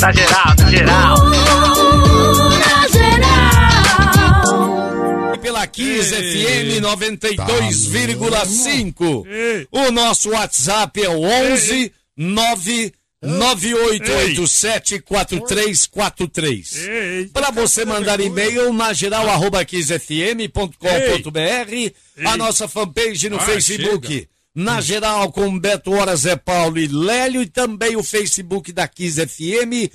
Na geral, na geral. E pela Kiss FM 92,5. O nosso WhatsApp é o 11 9 98874343. Para você mandar e-mail na geral arroba kissfm.com.br, a nossa fanpage no Ah, Facebook. Na geral, com Beto Hora, Zé Paulo e Lélio, e também o Facebook da Kiss FM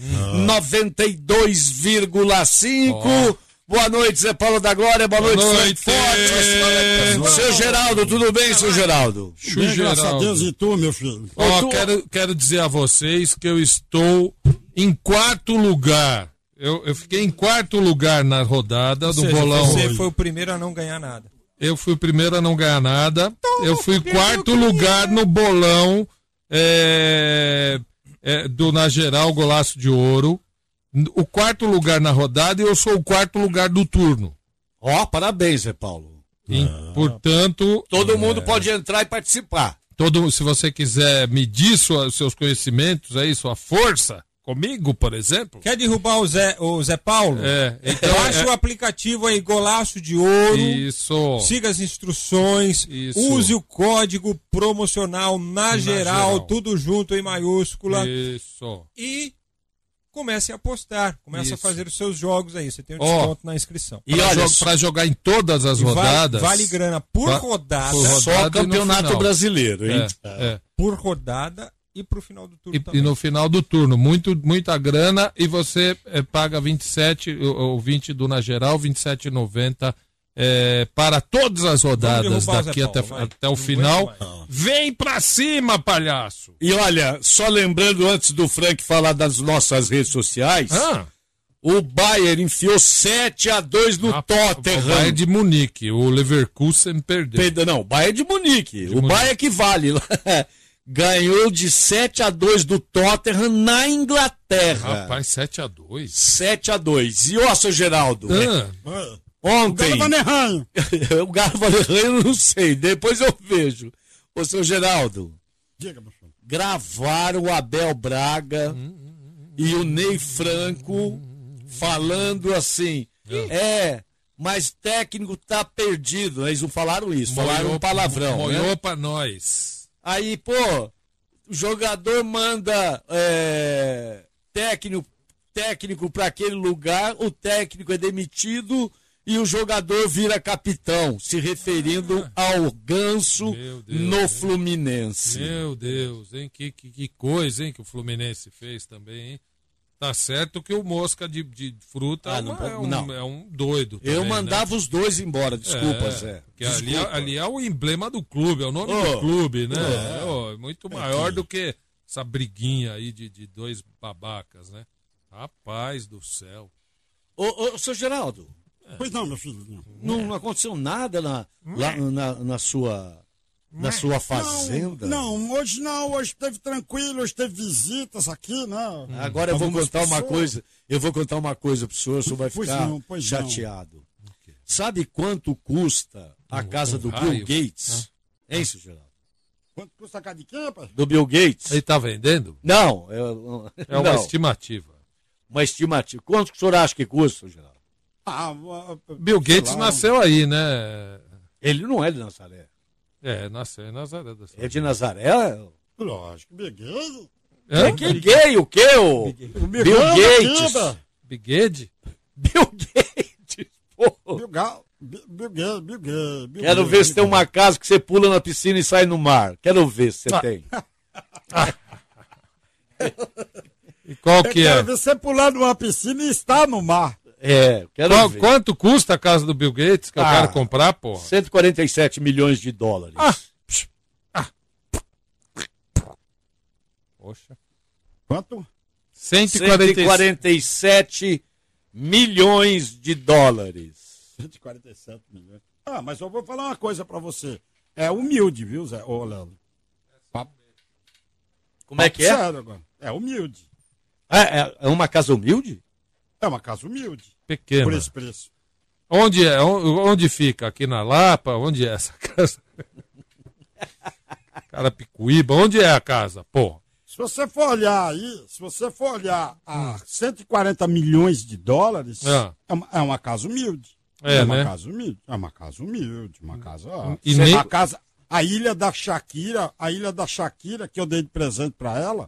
92,5. Boa noite, Zé Paulo da Glória. Boa, Boa noite, noite. Forte. Seu Geraldo, tudo bem, seu Geraldo? Bem, graças a. Deus e tu, meu filho. Ó, tu- quero, quero dizer a vocês que eu estou em quarto lugar. Eu, eu fiquei em quarto lugar na rodada do Ou seja, bolão. Você foi o primeiro a não ganhar nada. Eu fui o primeiro a não ganhar nada. Eu fui quarto lugar no bolão é, é, do Na Geral Golaço de Ouro. O quarto lugar na rodada e eu sou o quarto lugar do turno. Ó, parabéns, Zé Paulo. E, portanto, Todo mundo pode entrar e participar. todo, se você quiser medir sua- seus conhecimentos aí, sua força, comigo, por exemplo. Quer derrubar o Zé, o Zé Paulo? É, então, Baixa é- o aplicativo aí, Golaço de Ouro. Isso. Siga as instruções. Isso. Use o código promocional na, geral, geral. tudo junto em maiúscula. Isso. E comece a apostar. Comece a Isso. fazer os seus jogos aí. Você tem um desconto na inscrição. E Pra, olha, pra jogar em todas as E vale- rodadas. Vale, grana por Va- rodada. por rodada. só campeonato brasileiro, hein? É, é. Por rodada e pro final do turno E, também. e no final do turno, muito, muita grana e você eh, paga 27, o, o 20 do na geral, 27,90 eh, para todas as rodadas o daqui Paulo, até, vai. até o final. Vem pra cima, palhaço! E olha, só lembrando antes do Frank falar das nossas redes sociais, Ah, o Bayern enfiou 7 a 2 no o Tottenham. Bayern de Munique, o Leverkusen perdeu. Perdão, Não, o Bayern de Munique. o Munique. Bayern que vale. Ganhou de 7 a 2 do Tottenham na Inglaterra. Rapaz, 7 a 2 7 a 2 E ó, seu Geraldo, Ah, ontem... Vanerranho. o Galo Valerranho eu não sei, depois eu vejo. Ô, seu Geraldo, Diga, meu filho. gravaram o Abel Braga e o Ney Franco falando assim, é, mas técnico tá perdido. Eles não falaram isso, falaram um palavrão. né? Moiou pra nós. Aí, pô, o jogador manda é, técnico, técnico para aquele lugar, o técnico é demitido e o jogador vira capitão, se referindo ao ganso Deus, no? Fluminense. Meu Deus, hein? Que, que, que coisa, hein, que o Fluminense fez também, hein? Tá certo que o Mosca de, de fruta Ah, é, não uma- é um, não. é um doido. Eu também, mandava os dois embora, né? desculpa, É, Zé. Porque ali, é- Desculpa. ali é o emblema do clube, é o nome Ô, do clube, né? é. É, ó, é muito maior do que essa briguinha aí de, de dois babacas, né? Rapaz do céu. Ô, ô, seu Geraldo, Pois não, meu filho. Não. não, não aconteceu nada na, lá, na, na sua, na sua fazenda? Não, não, hoje não, hoje esteve tranquilo, hoje teve visitas aqui, né? Agora eu vou contar uma pessoas. coisa. Eu vou contar uma coisa pro senhor, o senhor vai Pois ficar não, pois chateado. Sabe quanto custa a casa do Bill raio. Gates? Hein, seu Geraldo? Quanto custa a casa de quem, rapaz? Do Bill Gates? Ele tá vendendo? Não, eu, É uma não, estimativa. uma estimativa. Quanto que o senhor acha que custa, seu Geraldo? Ah, ah, Bill Gates lá, nasceu aí, né? Ele não é de Nazaré. É, nasceu em Nazaré. da É de Nazaré? Lógico, Bigueiro. Hã? É que gay, o quê? O Bill Gates. Biguede? Bill Gates. pô. Bill Bill Bill Gates, Bill Gates. Bill Quero ver se tem Bill uma casa que você pula na piscina e sai no mar. Quero ver se você tem. E qual que Eu é? quero ver você pular numa piscina e estar no mar. É, quero Qual- ver. quanto custa a casa do Bill Gates que eu Ah. quero comprar, porra? 147 milhões de dólares. Ah. Poxa. Quanto? 147. 147 milhões de dólares. 147 milhões. Ah, mas eu vou falar uma coisa pra você. É humilde, viu, Zé? Ô, Léo. Como é que é? Sério agora. É humilde. É, é- é uma casa humilde? É uma casa humilde. Pequena. Por esse preço. Onde é? On- Onde fica? Aqui na Lapa? Onde é essa casa? Carapicuíba. Onde é a casa? Porra. Se você for olhar aí, se você for olhar a 140 milhões de dólares, Ah. é, uma, é uma casa humilde. É, uma né? casa humilde. É uma casa humilde, uma casa. ó, E nem- a casa. A ilha da Shakira, a ilha da Shakira, que eu dei de presente pra ela,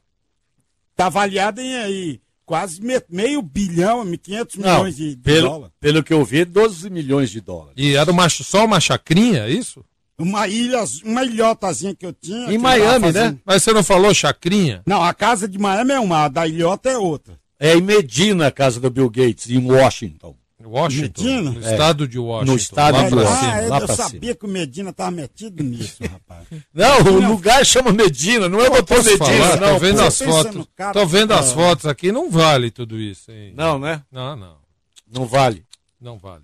tá avaliada em aí quase me- meio bilhão, 500 Não, milhões de, de pelo, dólares. pelo que eu vi, 12 milhões de dólares. E era uma, só uma chacrinha, é isso? Uma ilha, uma ilhotazinha que eu tinha. Em Miami, tava né? fazendo- Mas você não falou chacrinha? Não, a casa de Miami é uma, a da ilhota é outra. É em Medina, a casa do Bill Gates, em Washington. Washington. Medina? No estado de Washington. No estado lá de Washington. ah, lá eu pra sabia que o Medina tava metido nisso, rapaz. Não, o lugar chama Medina, não é doutor Medina, falar? não. Tô vendo as fotos. cara- Tô vendo as Ah. fotos aqui, não vale tudo isso, hein? Não, né? Não, não. Não vale. Não vale.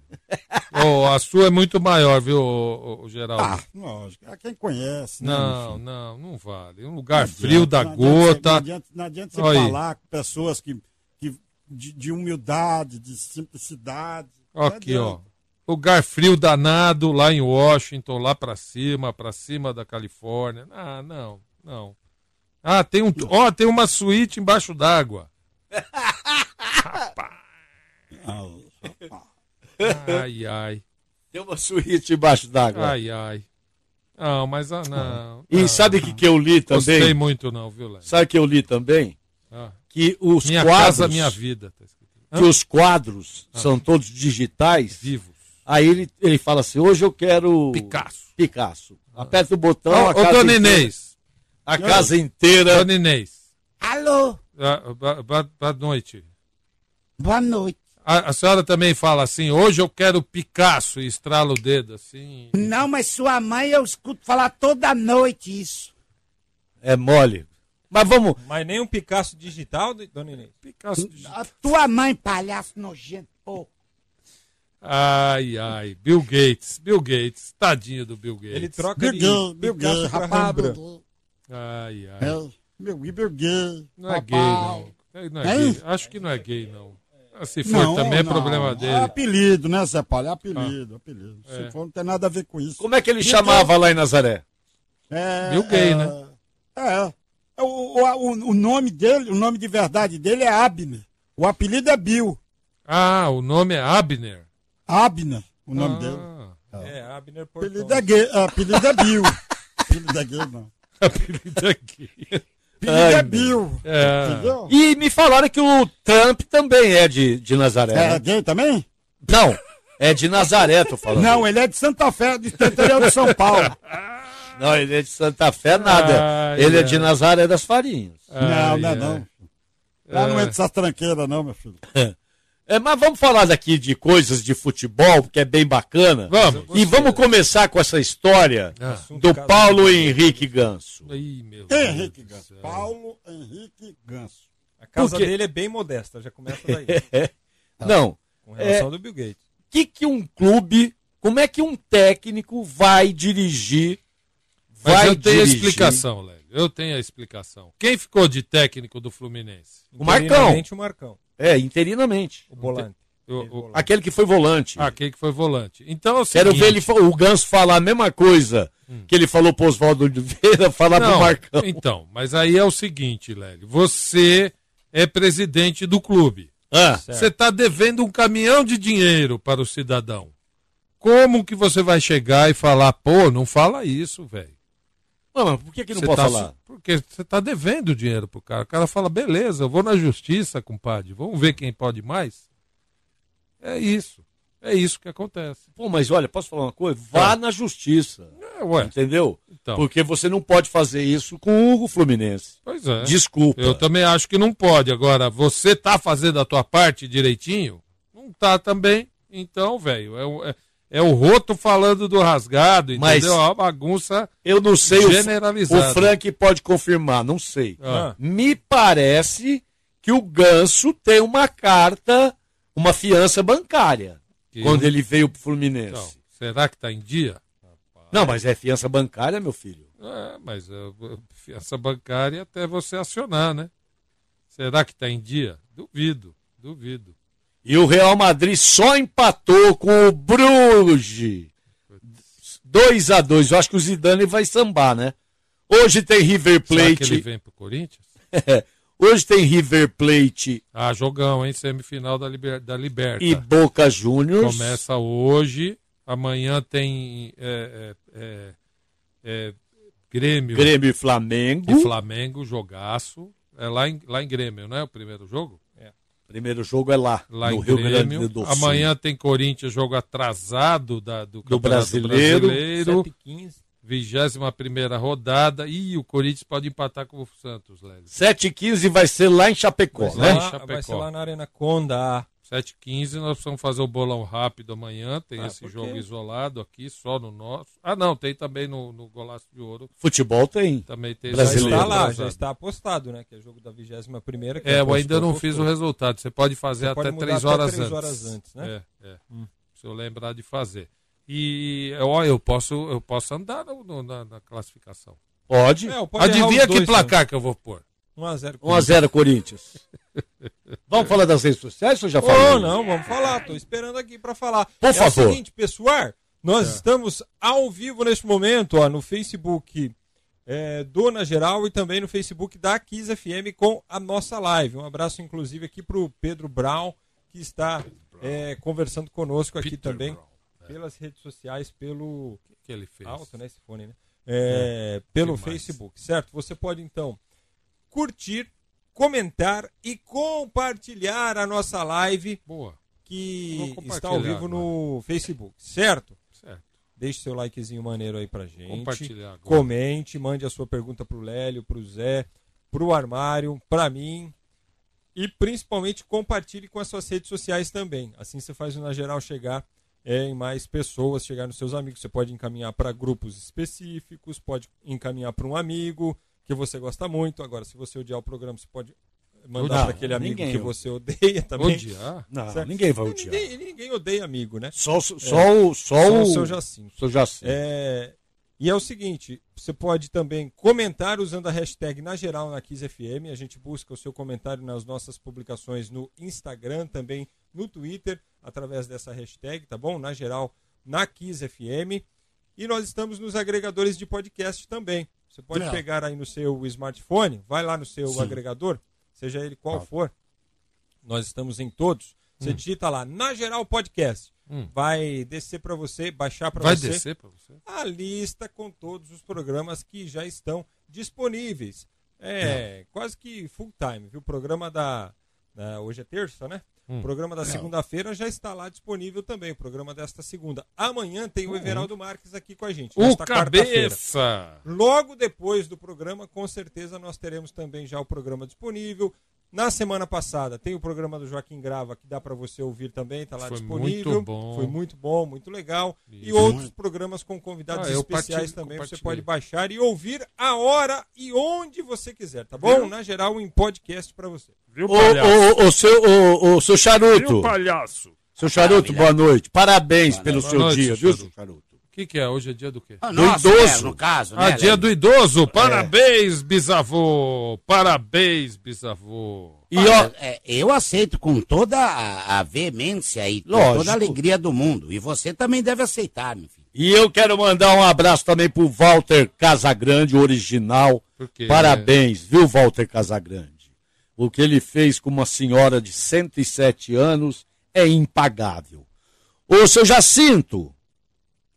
Ô, a sua é muito maior, viu, ô, ô, Geraldo? Ah, lógico. É quem conhece, né? não, não, não vale. Um lugar Não frio adianta, da não adianta você- Não gota. adianta, não adianta você Olha aí. falar com pessoas que de, de humildade, de simplicidade. Não Aqui, ó. Lugar frio danado lá em Washington, lá pra cima, pra cima da Califórnia. Ah, não, não. Ah, tem um, ó, tem uma suíte embaixo d'água. Ah, rapaz. Ai, ai, Tem uma suíte embaixo d'água. ai, ai. Não, mas ah, não. E não. sabe o que, que eu li Gostei também? muito não, viu, Léo? Sabe o que eu li também? Ah, Que os minha quadros, casa, minha vida. Tá que os quadros são todos digitais. Vivos. Aí ele, ele fala assim, hoje eu quero... Picasso. Picasso. Aperta o botão, Ô, a casa dona inteira- Inês. A casa inteira... Dona Inês. Alô, Ah, ba- ba- Boa noite. boa noite. A, a senhora também fala assim, hoje eu quero Picasso e estrala o dedo assim. Não, mas sua mãe eu escuto falar toda noite isso. É mole. Mas vamos... Mas nem um Picasso digital, dona Inês? Picasso. A tua mãe, palhaço nojento, pô. Ai, ai. Bill Gates. Bill Gates. Tadinho do Bill Gates. Ele troca Bill de Gates, Bill Gates, pra Ai, ai. É, meu Bill Gates. Não é gay, não. É, Não é gay. Acho que não é gay, não. Ah, Se for, Não, também é não. problema É dele. apelido, né, Zé Paulo? É apelido, apelido. É. Se for, não tem nada a ver com isso. Como é que ele Bill chamava lá em Nazaré? É, Bill Gay, é, né? É. O, o, o, nome dele, o nome de verdade dele é Abner. O apelido é Bill. Ah, o nome é Abner. Abner, o nome dele. Ah, É, Abner Portão. apelido é, gay, é, apelido é Bill. apelido é gay, não. apelido aqui. Apelido Ai, é. Bill. É. Entendeu? E me falaram que o Trump também é de, de Nazaré. É né? gay também? Não, é de Nazaré, tô falando. Não, ele é de Santa Fé, do interior de São Paulo. Não, ele é de Santa Fé, nada. Ai, ele é ai. de Nazaré das Farinhas. não, Ai, não é não. Lá não É. entra essas tranqueiras não, meu filho. É, mas vamos falar daqui de coisas de futebol, que é bem bacana. Vamos. E vamos começar com essa história Ah. do Paulo Henrique Ganso. Ih, meu Deus Henrique Ganso. Paulo Henrique Ganso. A casa Por quê? dele é bem modesta, já começa daí. Não, com relação ao do Bill Gates. o que, que um clube, como é que um técnico vai dirigir? Mas Vai eu tenho a dirigir? explicação, Lélio. Eu tenho a explicação. Quem ficou de técnico do Fluminense? O Marcão. Interinamente, o Marcão. É, interinamente. O volante. O- o-. Aquele que foi volante. Ah, quem que foi volante. Então é o Quero ver ele, o Ganso falar a mesma coisa que ele falou pro Oswaldo Oliveira, falar pro Não, Marcão. Então, mas aí é o seguinte, Lélio. Você é presidente do clube. Ah. Você está devendo um caminhão de dinheiro para o cidadão. Como que você vai chegar e falar, pô, não fala isso, velho? Mas por que, que não pode tá falar? Porque você está devendo dinheiro pro cara. O cara fala, beleza, eu vou na justiça, compadre. Vamos ver quem pode mais. É isso. É isso que acontece. Pô, mas olha, posso falar uma coisa? Vá Ah. na justiça. É, ué. Entendeu? Então. Porque você não pode fazer isso com o Fluminense. Pois é. Desculpa. Eu também acho que não pode. Agora, você tá fazendo a tua parte direitinho? Não tá também. Então, velho, é, é, é o roto falando do rasgado, Mas- entendeu? É uma bagunça. Eu não sei, o, Generalizado. o Frank pode confirmar, não sei. Ah. Me parece que o Ganso tem uma carta, uma fiança bancária, Que- quando ele veio pro Fluminense. Então, será que tá em dia? Não, mas é fiança bancária, meu filho. É, mas é, fiança bancária até você acionar, né? Será que tá em dia? Duvido, duvido. E o Real Madrid só empatou com o Bruges. 2 a 2 Eu acho que o Zidane vai sambar, né? Hoje tem River Será que ele Plate. vem pro Corinthians? Hoje tem River Plate Ah, jogão, hein? Semifinal da, Liber... da Liberta. e Boca Juniors. Começa hoje. Amanhã tem é, é, é, é, Grêmio, Grêmio e Flamengo. e Flamengo, jogaço. É lá em, lá em Grêmio, não é o primeiro jogo? Primeiro jogo é lá, Lá no em Rio Grêmio. Grande do Sul. Amanhã tem Corinthians, jogo atrasado da, do, Do Brasileiro. Brasileiro. 7h15. 21 rodada. E o Corinthians pode empatar com o Santos, Lélio. 7h15 vai ser lá em Chapecó, Vai né? lá, Chapecó. vai ser lá na Arena Conda. 7h15, nós precisamos fazer o bolão rápido amanhã. Tem Ah, esse jogo isolado aqui, só no nosso. Ah, não, tem também no, no Golaço de Ouro. Futebol tem. Também tem Já Brasileiro. está lá, já está apostado, né? Que é jogo da 21 primeira. É, eu ainda não fiz o resultado. Você pode fazer Você pode até mudar 3 até horas três antes. horas antes, né? É, é. Hum. Se eu lembrar de fazer. E ó, eu posso, eu posso andar no- no- na, na classificação. Pode. É, pode Adivinha que dois, placar que eu vou pôr? né? 1x0. 1x0 Corinthians. Vamos falar das redes sociais ou já falou? Oh, não, vamos falar. Tô esperando aqui para falar. Por é favor. o seguinte, pessoal, nós estamos ao vivo neste momento, ó, no Facebook é, do Na Geral e também no Facebook da Kiss FM com a nossa live. Um abraço, inclusive, aqui pro Pedro Brown, que está é, conversando conosco aqui Peter também Brown. pelas redes sociais, pelo O que, que ele fez? alto, né, esse fone, né? É, pelo que mais? Facebook, certo? Você pode então curtir, comentar e compartilhar a nossa live Boa. que está ao vivo no Facebook, certo? Certo. Deixe seu likezinho maneiro aí pra gente. Compartilhar agora. Comente, mande a sua pergunta pro Lélio, pro Zé, pro Armário, pra mim. E principalmente compartilhe com as suas redes sociais também. Assim você faz o Na Geral chegar é, em mais pessoas, chegar nos seus amigos. Você pode encaminhar para grupos específicos, pode encaminhar para um amigo que você gosta muito. Agora, se você odiar o programa, você pode mandar para aquele amigo que você odeia também. Odiar? Não, Certo? ninguém vai odiar. Ninguém, ninguém odeia amigo, né? Só, só, o, só, Só o o seu Jacinto. seu Jacinto. É, e é o seguinte, você pode também comentar usando a hashtag na geral na Kiss FM. A gente busca o seu comentário nas nossas publicações no Instagram, também no Twitter, através dessa hashtag, tá bom? Na geral na Kiss FM. E nós estamos nos agregadores de podcast também. Você pode É. pegar aí no seu smartphone, vai lá no seu Sim. agregador, seja ele qual Tá. for. Nós estamos em todos. Você digita lá, na geral podcast. Hum. Vai descer para você, baixar para Vai você descer pra você? a lista com todos os programas que já estão disponíveis. É, quase que full time, viu? O programa da, da- Hoje é terça, né? Hum. O programa da segunda-feira já está lá disponível também. O programa desta segunda. Amanhã tem o Everaldo Marques aqui com a gente. O cabeça! Logo depois do programa, com certeza nós teremos também já o programa disponível. Na semana passada tem o programa do Joaquim Grava que dá para você ouvir também, tá lá Foi disponível. muito bom. Foi muito bom, muito legal. E Isso. outros programas com convidados Ah, especiais também você pode baixar e ouvir a hora e onde você quiser, tá bom? Na geral, em podcast para você. Viu, Ô, ô, ô, seu, ô, ô, seu charuto. palhaço? Seu charuto, boa noite. Parabéns pelo Boa seu noite, dia, viu, seu charuto? Que, que é? Hoje é dia do quê? Ah, Do nossa, idoso. é, no caso, Ah, né? dia Léo? do idoso! Parabéns, bisavô! Parabéns, bisavô! E Olha, ó, é, eu aceito com toda a, a veemência e Lógico. toda a alegria do mundo. E você também deve aceitar, meu filho. e eu quero mandar um abraço também pro Walter Casagrande, o original. Por quê? Parabéns, viu, Walter Casagrande? O que ele fez com uma senhora de 107 anos é impagável. Ô, seu Jacinto.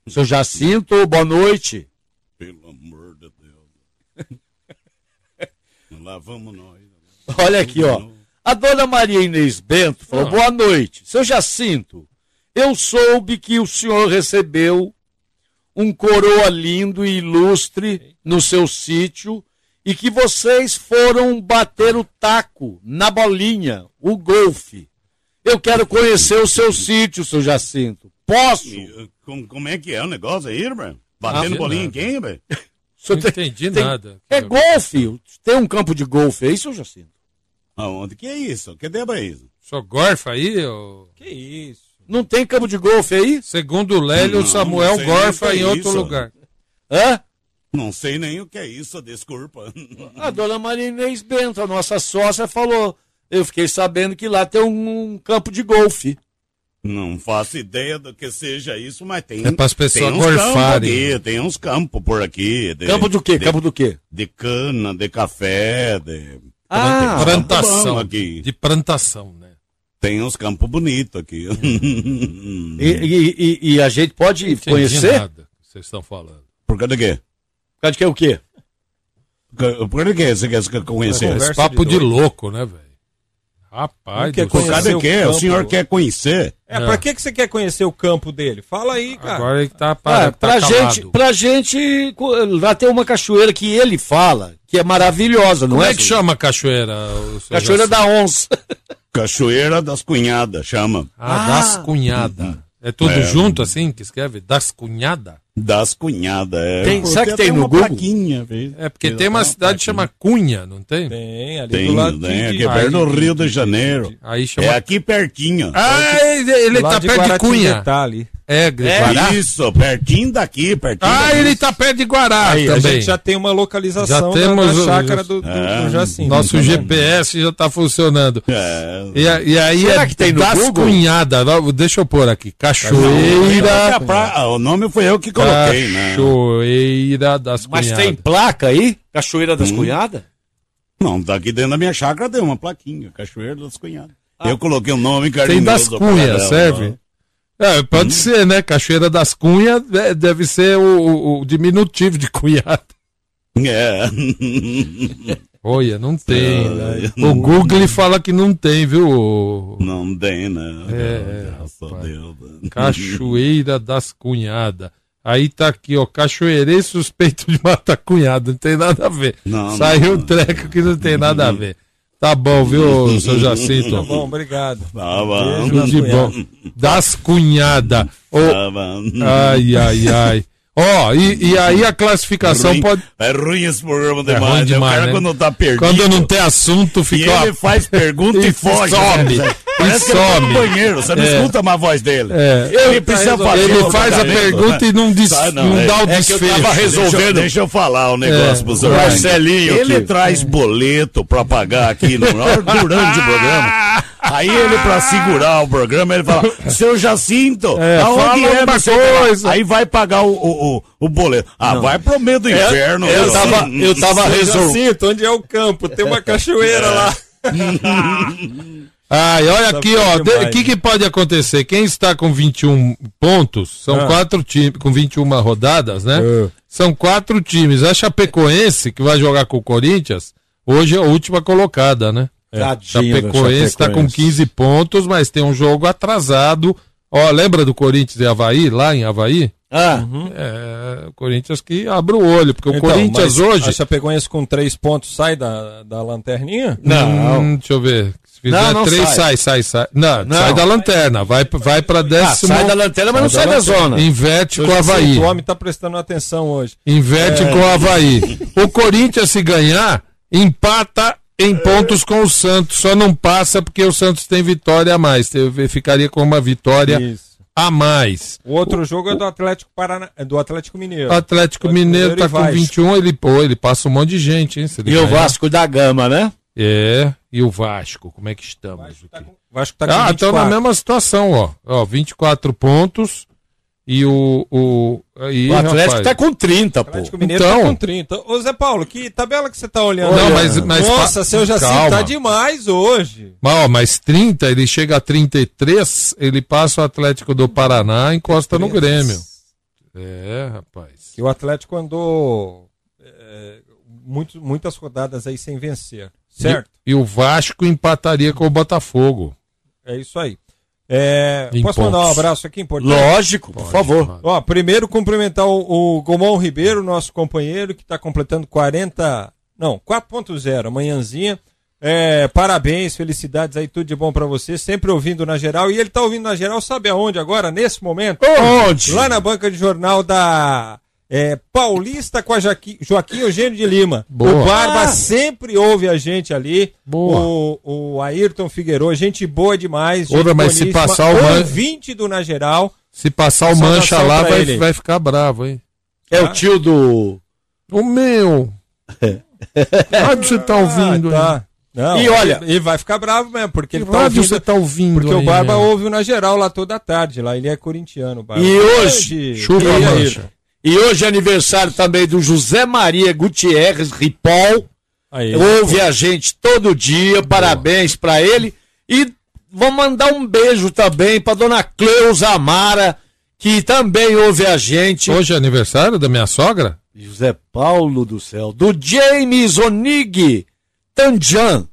Seu Jacinto, boa noite. Pelo amor de Deus. Lá vamos nós. Olha aqui, ó. A dona Maria Inês Bento falou: Ah. boa noite. Seu Jacinto, eu soube que o senhor recebeu um coroa lindo e ilustre no seu sítio e que vocês foram bater o taco na bolinha, o golfe. Eu quero conhecer o seu sítio, seu Jacinto. Posso? E, uh, como, como é que é o negócio aí, velho? Batendo Ah, bolinha em quem, velho? O Não tem- entendi tem- nada. É golfe. Tem um campo de golfe aí, seu Jacinto? Aonde que é isso? Que deba isso? Só gorfa aí? ô? Que isso? Não tem campo de golfe aí? Segundo o Lélio, Não, Samuel nem gorfa o em é outro isso. lugar. Hã? Não sei nem o que é isso, desculpa. A dona Maria Inês Bento, a nossa sócia, falou. Eu fiquei sabendo que lá tem um, um campo de golfe. Não faço ideia do que seja isso, mas tem. É pras pessoas tem uns campos aqui, tem uns campos por aqui. De, Campo do quê? De, Campo do quê? de cana, de café, de. Ah, Tem Plantação. aqui. De plantação, né? Tem uns campos bonitos aqui. e, e- e- e a gente pode Entendi conhecer? nada que vocês estão falando. Por causa de quê? Por causa de que é o quê? Por causa de quê você quer conhecer? Esse papo de de, louco, né, velho? Rapaz, quer Conhecer o O campo. senhor quer conhecer? É, pra que, que você quer conhecer o campo dele? Fala aí, cara. Agora ele tá, Ah, para, tá pra, calado. gente, pra gente, lá tem uma cachoeira que ele fala, que é maravilhosa, não Como é? é que chama a cachoeira? o Cachoeira da Onça. Cachoeira das Cunhadas, chama. Ah, das cunhadas. É tudo É. junto assim que escreve? Das cunhadas? Das Cunhadas, é. Tem- sabe que tem no uma Google? plaquinha. É porque tem uma cidade que chama Cunha, não tem? Tem, ali Tem, do lado tem, de, aqui de, é perto do Rio de Janeiro. Aí chama. É aqui pertinho. Ah, ele, ele tá perto de Cunha. Guaratinguetá ali. É, Guará. Isso, pertinho daqui, pertinho Ah, daqui. ele tá perto de Guará Aí, a também. gente já tem uma localização Já temos da, o- chácara do, do, É. do Jacinto. Nosso Tá? GPS já tá funcionando. É. E, a- e aí Será é que tem no das Google? cunhadas. Deixa eu pôr aqui. Não, Cachoeira. a pra- ah, O nome foi eu que coloquei, né? Cachoeira das Mas cunhadas. tem placa aí? Cachoeira das Cunhadas? Não, daqui dentro da minha chácara tem uma plaquinha, Cachoeira das Cunhadas. Eu coloquei o nome carinhoso. Tem das cunhas, serve? É, pode ser, né? Cachoeira das Cunhas é, deve ser o, o- o diminutivo de cunhado. É. Olha, não tem. É. O Google fala que não tem, viu? Não tem, né? É, Graças a rapaz. Deus. Cachoeira das Cunhadas. Aí tá aqui, ó, cachoeirei suspeito de matar cunhado, não tem nada a ver. Não, Saiu não. um treco que não tem nada a ver. Tá bom, viu, seu Jacinto? Tá bom, obrigado. Tá bom. Tudo de bom. Das cunhadas. Ô, Tá bom. ai, ai, ai. Ó, e, e aí a classificação Ruim- pode. É ruim esse programa É demais. ruim né? demais, o cara né? quando tá perdido. Quando não tem assunto, E fica. ele faz pergunta e, E foge. some. né? E Parece que ele tá no some. banheiro, você não É. escuta mais a voz dele. É. Ele precisa fazer Ele o faz a pergunta né? e não, diz, Sai, não, é- dá o é que eu desfecho. tava resolvendo. Deixa, deixa eu falar um negócio É, pro o senhor. Marcelinho Ele aqui. traz boleto pra pagar aqui no, durante o programa. Aí ele, pra segurar o programa, ele fala: Seu Jacinto, É, aonde é uma você vai lá?" coisa. Aí vai pagar o, o, o, o boleto. Ah, vai pro meio do inferno. eu meu. tava- eu tava resolvendo. Jacinto, onde é o campo? Tem uma cachoeira lá. Ai, olha aqui, ó. O que, que pode acontecer? Quem está com 21 pontos, são Ah. quatro times, com 21 rodadas, né? Ah. São quatro times. A Chapecoense, que vai jogar com o Corinthians, hoje é a última colocada, né? Tadinho da Chapecoense está com Chapecoense. 15 pontos, mas tem um jogo atrasado. Ó, lembra do Corinthians e Havaí, lá em Havaí? Ah, É, o Corinthians que abre o olho, porque o Então, Corinthians mas hoje. A Chapecoense com três pontos sai da, da lanterninha? não. Hum, deixa eu ver. Não, não três, sai. sai, sai, sai. Não, Não. sai da lanterna. Vai, vai pra Ah, décimo. sai da lanterna, mas não sai Sai da zona. Inverte Seu com o Havaí. Jacinto, O homem tá prestando atenção hoje. Inverte É. com o Havaí. O Corinthians, se ganhar, empata em pontos com o Santos. Só não passa porque o Santos tem vitória a mais. Ficaria com uma vitória Isso. a mais. O outro jogo é do Atlético Parana... é do Atlético Mineiro. O Atlético Mineiro tá e com Vasco. 21, ele, pô, ele passa um monte de gente, hein? E o ganhar. Vasco da Gama, né? É, e o Vasco, como é que estamos? O Vasco tá com Ah, estão 24. na mesma situação, ó. Ó, 24 pontos e o. O, aí, O Atlético rapaz. tá com 30, O pô. Atlético Mineiro Então- tá com 30. Ô Zé Paulo, que tabela que você tá olhando? Não, aí? mas- mas Nossa, pa- seu Jacinto calma. tá demais hoje. Mas, ó, mas 30, ele chega a 33, ele passa o Atlético do Paraná e encosta no Grêmio. É, rapaz. Que o Atlético andou é, muito- muitas rodadas aí sem vencer. Certo? E, e o Vasco empataria com o Botafogo. É isso aí. É, posso mandar um pontos. abraço aqui, importante? Lógico, por favor. Ó, primeiro cumprimentar o, o Gomão Ribeiro, nosso companheiro, que está completando 40. Não, 4.0, amanhãzinha. É, parabéns, felicidades aí, tudo de bom para você. Sempre ouvindo na geral. E ele tá ouvindo na geral, sabe aonde agora, nesse momento? Onde? Lá na banca de jornal da é, Paulista com a Joaquim, Joaquim Eugênio de Lima. Boa. O Barba Ah. sempre ouve a gente ali. Boa. O, o Ayrton Figueiredo, gente boa demais. Gente Outra, mas se passar o Man- ouvinte do Na Geral. Se passar o Mancha lá, vai, ele. vai ficar bravo, hein? É o tio do. O meu. Rádio você tá ouvindo? Ah, tá. Não, E olha- ele, ele vai ficar bravo mesmo, porque ele tá ouvindo, você tá ouvindo porque o aí, Barba né? ouve o na geral lá toda tarde, lá ele é corintiano, o Barba. E hoje, Grande- Chupa E mancha. E hoje é aniversário também do José Maria Gutierrez Ripol. Aí, ouve a gente todo dia, parabéns pra ele. E vamos mandar um beijo também pra dona Cleusa Amara, que também ouve a gente. Hoje é aniversário da minha sogra? José Paulo do céu. Do James Onig Tanjan.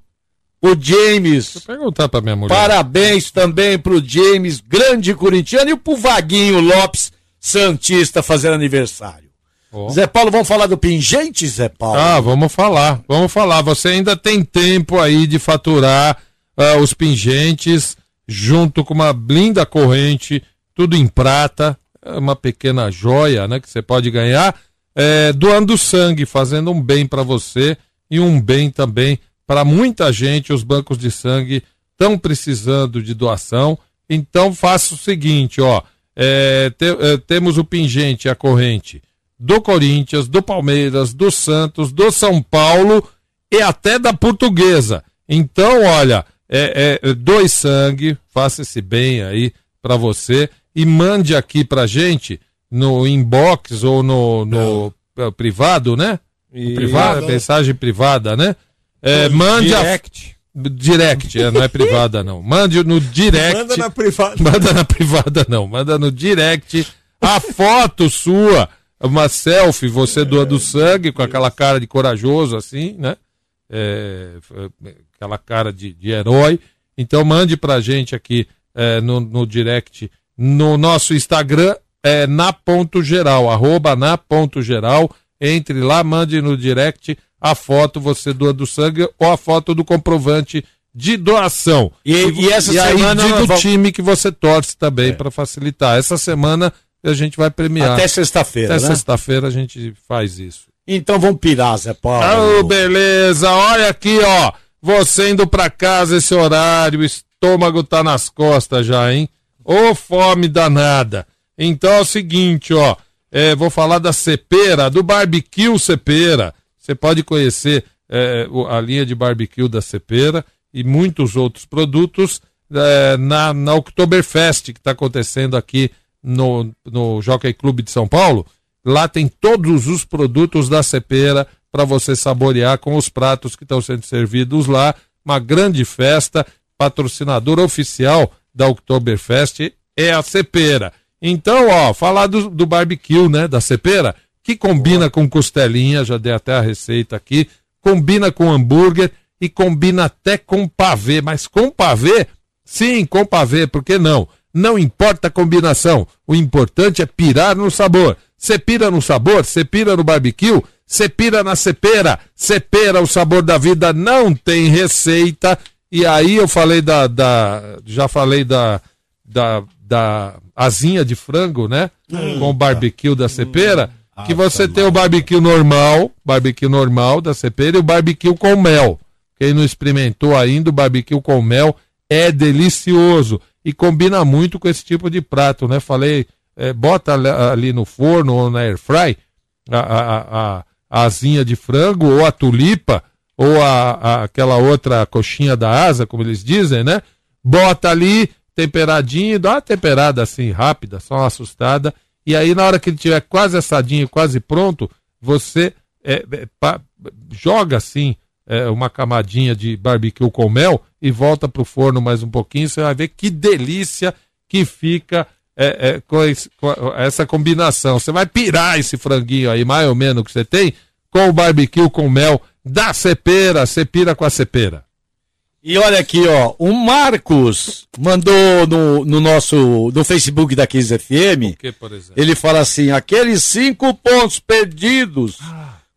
O James. Vou perguntar pra minha mulher. Parabéns também pro James, grande corintiano, e pro Vaguinho Lopes, Santista, fazendo aniversário. Ó. Zé Paulo, vamos falar do pingente, Zé Paulo? Ah, vamos falar, vamos falar. Você ainda tem tempo aí de faturar ah, os pingentes junto com uma linda corrente, tudo em prata, é uma pequena joia, né, que você pode ganhar, é, doando sangue, fazendo um bem para você e um bem também para muita gente. Os bancos de sangue estão precisando de doação. Então faça o seguinte, ó, é, te- é, temos o pingente, a corrente do Corinthians, do Palmeiras, do Santos, do São Paulo e até da Portuguesa. Então, olha, é, é, doe sangue, faça esse bem aí pra você e mande aqui pra gente no inbox ou no, no eh, privado, né? E- Privado, mensagem privada, né? É, mande a Direct. é, não é privada não. Mande no direct. Manda na privada. Manda na privada não, manda no direct a foto sua, uma selfie, você doando sangue com aquela cara de corajoso assim, né? É, aquela cara de, de herói. Então mande pra gente aqui é, no, no direct, no nosso Instagram, é na ponto geral, arroba na ponto geral. Entre lá, mande no direct a foto, você doando sangue, ou a foto do comprovante de doação. E- e essa aí semana diga o time que você torce também pra facilitar. Essa semana a gente vai premiar. Até sexta-feira, Até né? sexta-feira a gente faz isso. Então vamos pirar, Zé Paulo. Ô, beleza. Olha aqui, ó. Você indo pra casa esse horário, o estômago tá nas costas já, hein? Ô, fome danada. Então é o seguinte, ó. É, vou falar da Cepera, do barbecue Cepera. Você pode conhecer é, a linha de barbecue da Cepera e muitos outros produtos é, na, na Oktoberfest que está acontecendo aqui no, no Jockey Clube de São Paulo. Lá tem todos os produtos da Cepera para você saborear com os pratos que estão sendo servidos lá. Uma grande festa, patrocinadora oficial da Oktoberfest é a Cepera. Então, ó, falar do, do barbecue, né, da Cepera, que combina com costelinha, já dei até a receita aqui, combina com hambúrguer e combina até com pavê, mas com pavê, sim, com pavê, por que não? Não importa a combinação, o importante é pirar no sabor. Você pira no sabor, você pira no barbecue, você pira na cepera. Cepera, o sabor da vida não tem receita. E aí eu falei da, da já falei da, da, da asinha de frango, né? Com o barbecue da cepera. Que você tem o barbecue normal, barbecue normal da cepera e o barbecue com mel. Quem não experimentou ainda, o barbecue com mel é delicioso e combina muito com esse tipo de prato, né? Falei, é, bota ali- ali no forno ou na air fry a, a, a, a asinha de frango ou a tulipa ou a, a- aquela outra coxinha da asa, como eles dizem, né? Bota ali, temperadinho, dá uma temperada assim rápida, só uma assustada. E aí, na hora que ele tiver quase assadinho, quase pronto, você é, é, pa- joga assim é, uma camadinha de barbecue com mel e volta pro forno mais um pouquinho. Você vai ver que delícia que fica é, é, com, esse- com essa combinação. Você vai pirar esse franguinho aí, mais ou menos, que você tem, com o barbecue com mel da cepera. Você pira com a cepera. E olha aqui, ó, o Marcos mandou no, no nosso, no Facebook da 15 FM, que, ele fala assim, aqueles cinco pontos perdidos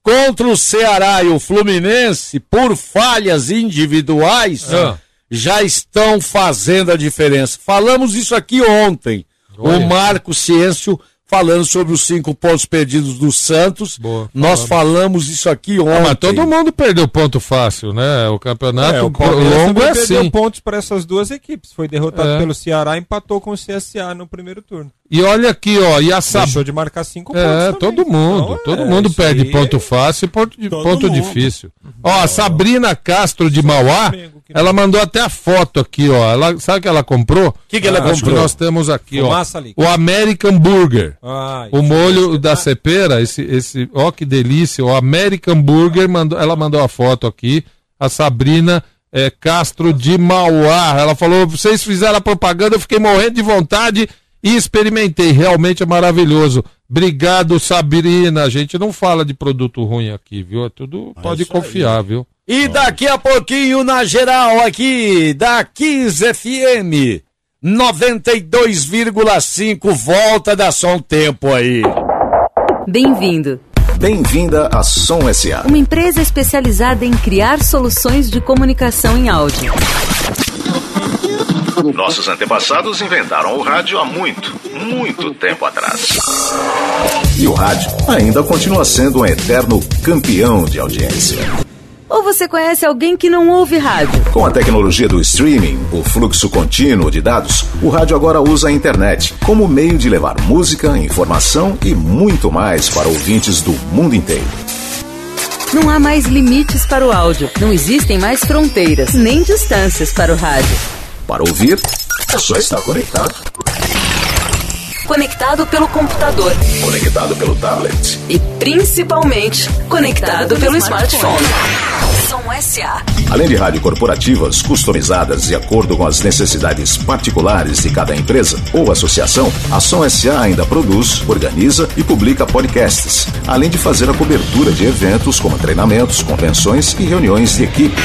contra o Ceará e o Fluminense por falhas individuais Ah. já estão fazendo a diferença. Falamos isso aqui ontem. Olha. O Marcos Ciêncio falando sobre os cinco pontos perdidos do Santos. Boa, Nós falamos isso aqui ontem. Ah, mas todo mundo perdeu ponto fácil, né? O campeonato É, o longo é também perdeu assim. pontos para essas duas equipes. Foi derrotado É. pelo Ceará e empatou com o CSA no primeiro turno. E olha aqui, ó, e a Sab... Deixou de marcar cinco pontos. É, também. todo mundo. Então, todo é, mundo perde aí ponto fácil e ponto, Todo ponto mundo. difícil. Ó, a Sabrina Castro de Mauá, Flamengo. Que não. Ela mandou até a foto aqui, ó. Ela, sabe o que ela comprou? O que que ela Acho comprou? que nós temos aqui, Fumaça ó. líquida. O American Burger. Ah, O molho da cepera, esse, esse, ó que delícia, o American Burger, mandou, ela mandou a foto aqui, a Sabrina eh, Castro de Mauá. Ela falou, vocês fizeram a propaganda, eu fiquei morrendo de vontade e experimentei, realmente é maravilhoso. Obrigado, Sabrina. A gente não fala de produto ruim aqui, viu? É tudo, pode confiar, viu? E daqui a pouquinho, na geral aqui, da 15 FM 92,5, volta da só um tempo aí. Bem-vindo. Bem-vinda à Som SA. Uma empresa especializada em criar soluções de comunicação em áudio. Nossos antepassados inventaram o rádio há muito, muito tempo atrás. E o rádio ainda continua sendo um eterno campeão de audiência. Ou você conhece alguém que não ouve rádio? Com a tecnologia do streaming, o fluxo contínuo de dados, o rádio agora usa a internet como meio de levar música, informação e muito mais para ouvintes do mundo inteiro. Não há mais limites para o áudio. Não existem mais fronteiras, nem distâncias para o rádio. Para ouvir, é só estar conectado. Conectado pelo computador Conectado pelo tablet. e principalmente conectado pelo smartphone. Som SA. Além de rádio corporativas customizadas de acordo com as necessidades particulares de cada empresa ou associação, a Som SA ainda produz, organiza e publica podcasts, além de fazer a cobertura de eventos como treinamentos, convenções e reuniões de equipe.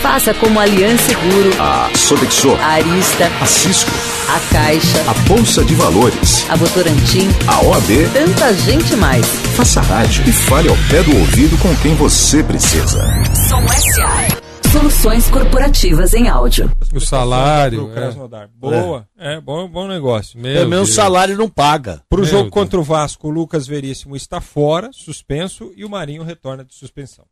Faça como Aliança Seguro, A Sodexo, a Arista, a Cisco, a Caixa, a Bolsa de Valores, a Votorantim, a OAB. tanta gente mais. Faça rádio e fale ao pé do ouvido com quem você precisa. Som SA. Soluções corporativas em áudio. O salário. É. Boa. É, bom, bom negócio. Meu Também o salário não paga. Pro Meu jogo Deus. contra o Vasco, o Lucas Veríssimo está fora, suspenso, e o Marinho retorna de suspensão.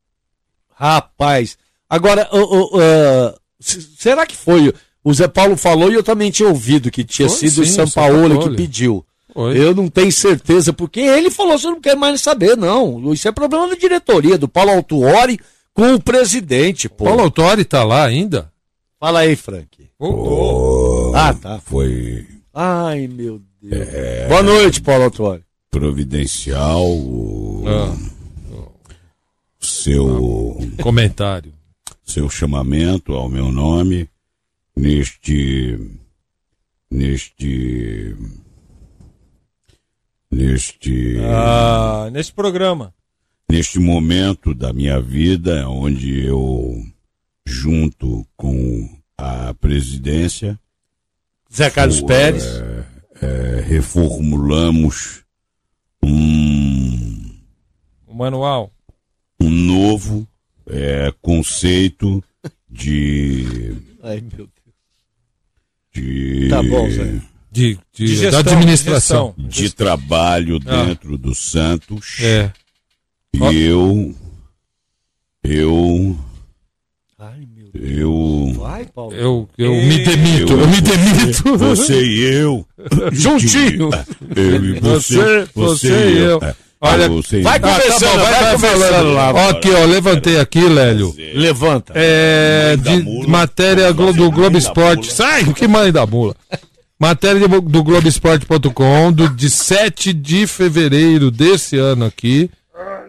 Rapaz, agora, o- o- ah, s- será que foi? O Zé Paulo falou e eu também tinha ouvido que tinha Foi, sido o sim, São o Paulo que Sampaoli. pediu. Oi. Eu não tenho certeza, porque ele falou eu não quero mais saber, não. Isso é problema da diretoria, do Paulo Autuori com o presidente, pô. Paulo Autori tá lá ainda? Fala aí, Frank. Voltou. Ah, tá. Foi Ai, meu Deus. Boa noite, Paulo Autuori. providencial o Ah, seu, comentário. seu chamamento ao meu nome neste neste neste Ah, nesse programa. neste momento da minha vida onde eu junto com a presidência Zé Carlos o, Pérez. é, é, reformulamos um O manual. um novo é, conceito de, Ai, meu Deus. De, Tá bom, Zé. De, de- De da gestão, administração. de de trabalho Ah. dentro do Santos. É. E Ó. eu, eu, Ai, meu Deus. eu, Vai, Paulo. Eu, eu me demito, eu, me demito. você e eu, Juntinho. eu e você, Você- você e eu. É. Olha, você e vai Conversando, vai conversando lá, Ó, aqui, ó, levantei aqui, Lélio. Levanta. É, de, mula. matéria do Mãe Globo Esporte. Sai, que mãe da mula. Matéria do Globoesporte.com do, de 7 de fevereiro desse ano aqui,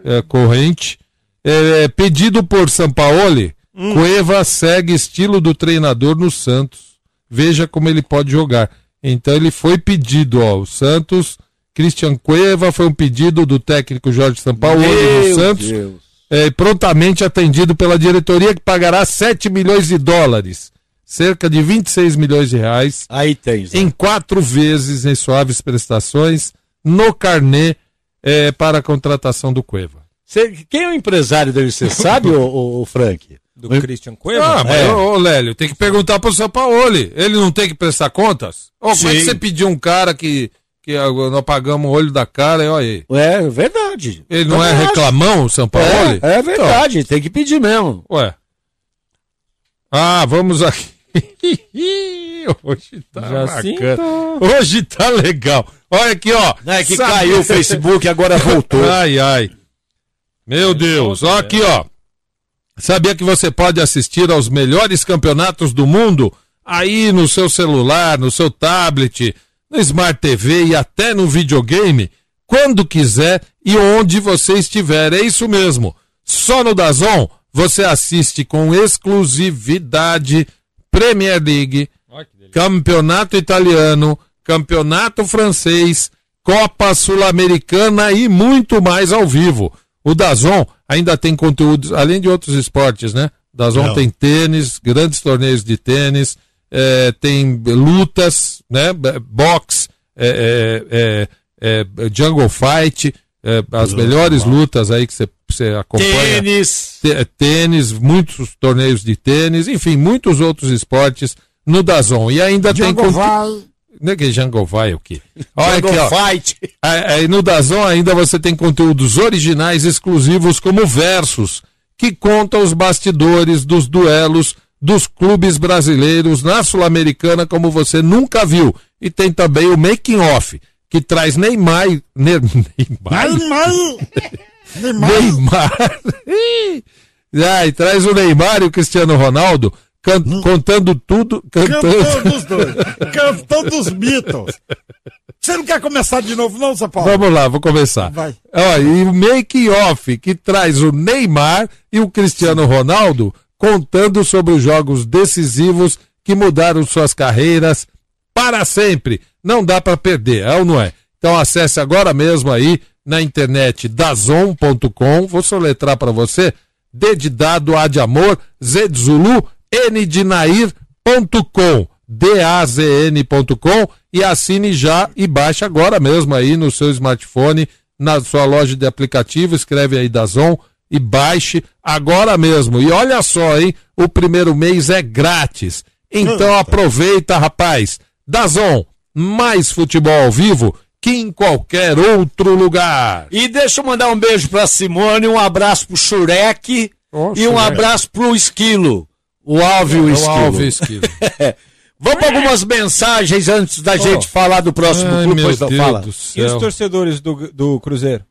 é, corrente. É, pedido por Sampaoli, Cueva segue estilo do treinador no Santos. Veja como ele pode jogar. Então ele foi pedido, ó, o Santos, Christian Cueva foi um pedido do técnico Jorge Sampaoli no Meu Santos Deus. é, prontamente atendido pela diretoria que pagará 7 milhões de dólares, cerca de 26 milhões de reais, Aí tem, Zé. em quatro vezes em suaves prestações no carnê é, para a contratação do Cueva. Cê- quem é o empresário dele, você sabe, ô, ô, Frank? Do Christian Cueva. Ah, mas, É. ô, ô, Lélio, tem que perguntar pro São Paulo. Ele não tem que prestar contas? Ô, como é que você pediu um cara que, que nós pagamos o olho da cara e olha aí? É verdade. Ele não é acho. reclamão, o São Paulo? É, é verdade, tem que pedir mesmo. Ué. Ah, vamos aqui. Hoje tá Jacinto. bacana. Hoje tá legal. Olha aqui, ó. Não é que Sabe- caiu o Facebook agora voltou. Ai, ai. Meu Deus. Ó aqui, ó. Sabia que você pode assistir aos melhores campeonatos do mundo aí no seu celular, no seu tablet, no Smart TV e até no videogame, quando quiser e onde você estiver. É isso mesmo. Só no Dazon você assiste com exclusividade Premier League, Campeonato Italiano, Campeonato Francês, Copa Sul-Americana e muito mais ao vivo. O Dazon ainda tem conteúdos, além de outros esportes, né? Dazon Não. tem tênis, grandes torneios de tênis, eh, tem lutas, né? B- Boxe, eh, eh, eh, eh, Jungle Fight, as melhores lutas aí que você- você acompanha Tênis. tê- tênis, muitos torneios de tênis, enfim, muitos outros esportes no Dazon. E ainda tem Django conte- vai. Não é que Jungle vai o quê? Olha aqui, Jungle ó. Fight. Aí aí no Dazon ainda você tem conteúdos originais exclusivos como Versus, que conta os bastidores dos duelos dos clubes brasileiros na Sul-Americana como você nunca viu. E tem também o Making Off, que traz Neymar, Ne- Neymar, Neymar. Neymar. Ah, e traz o Neymar e o Cristiano Ronaldo can- contando tudo, Cantor cantando. dos dois. Cantor dos Beatles. Você não quer começar de novo, não, São Paulo? Vamos lá, vou começar. Vai. Ó, e o Make Off, que traz o Neymar e o Cristiano Ronaldo contando sobre os jogos decisivos que mudaram suas carreiras para sempre. Não dá para perder, é ou não é? Então acesse agora mesmo aí na internet dazon.com, vou soletrar para você, D de dado, A de amor, Z de Zulu, N de Nair.com, D-A-Z-N.com e assine já e baixe agora mesmo aí no seu smartphone, na sua loja de aplicativo, escreve aí Dazon e baixe agora mesmo. E olha só, hein, o primeiro mês é grátis. Então aproveita, rapaz. Dazon, mais futebol ao vivo que em qualquer outro lugar. E deixa eu mandar um beijo pra Simone, um abraço pro Shurek Ó, e um Shurek. abraço pro Esquilo. O Alve e o É o Esquilo. Alve Esquilo. Vamos para algumas mensagens antes da gente falar do próximo Ai, clube, meu Deus fala. do E os céu. torcedores do, do Cruzeiro?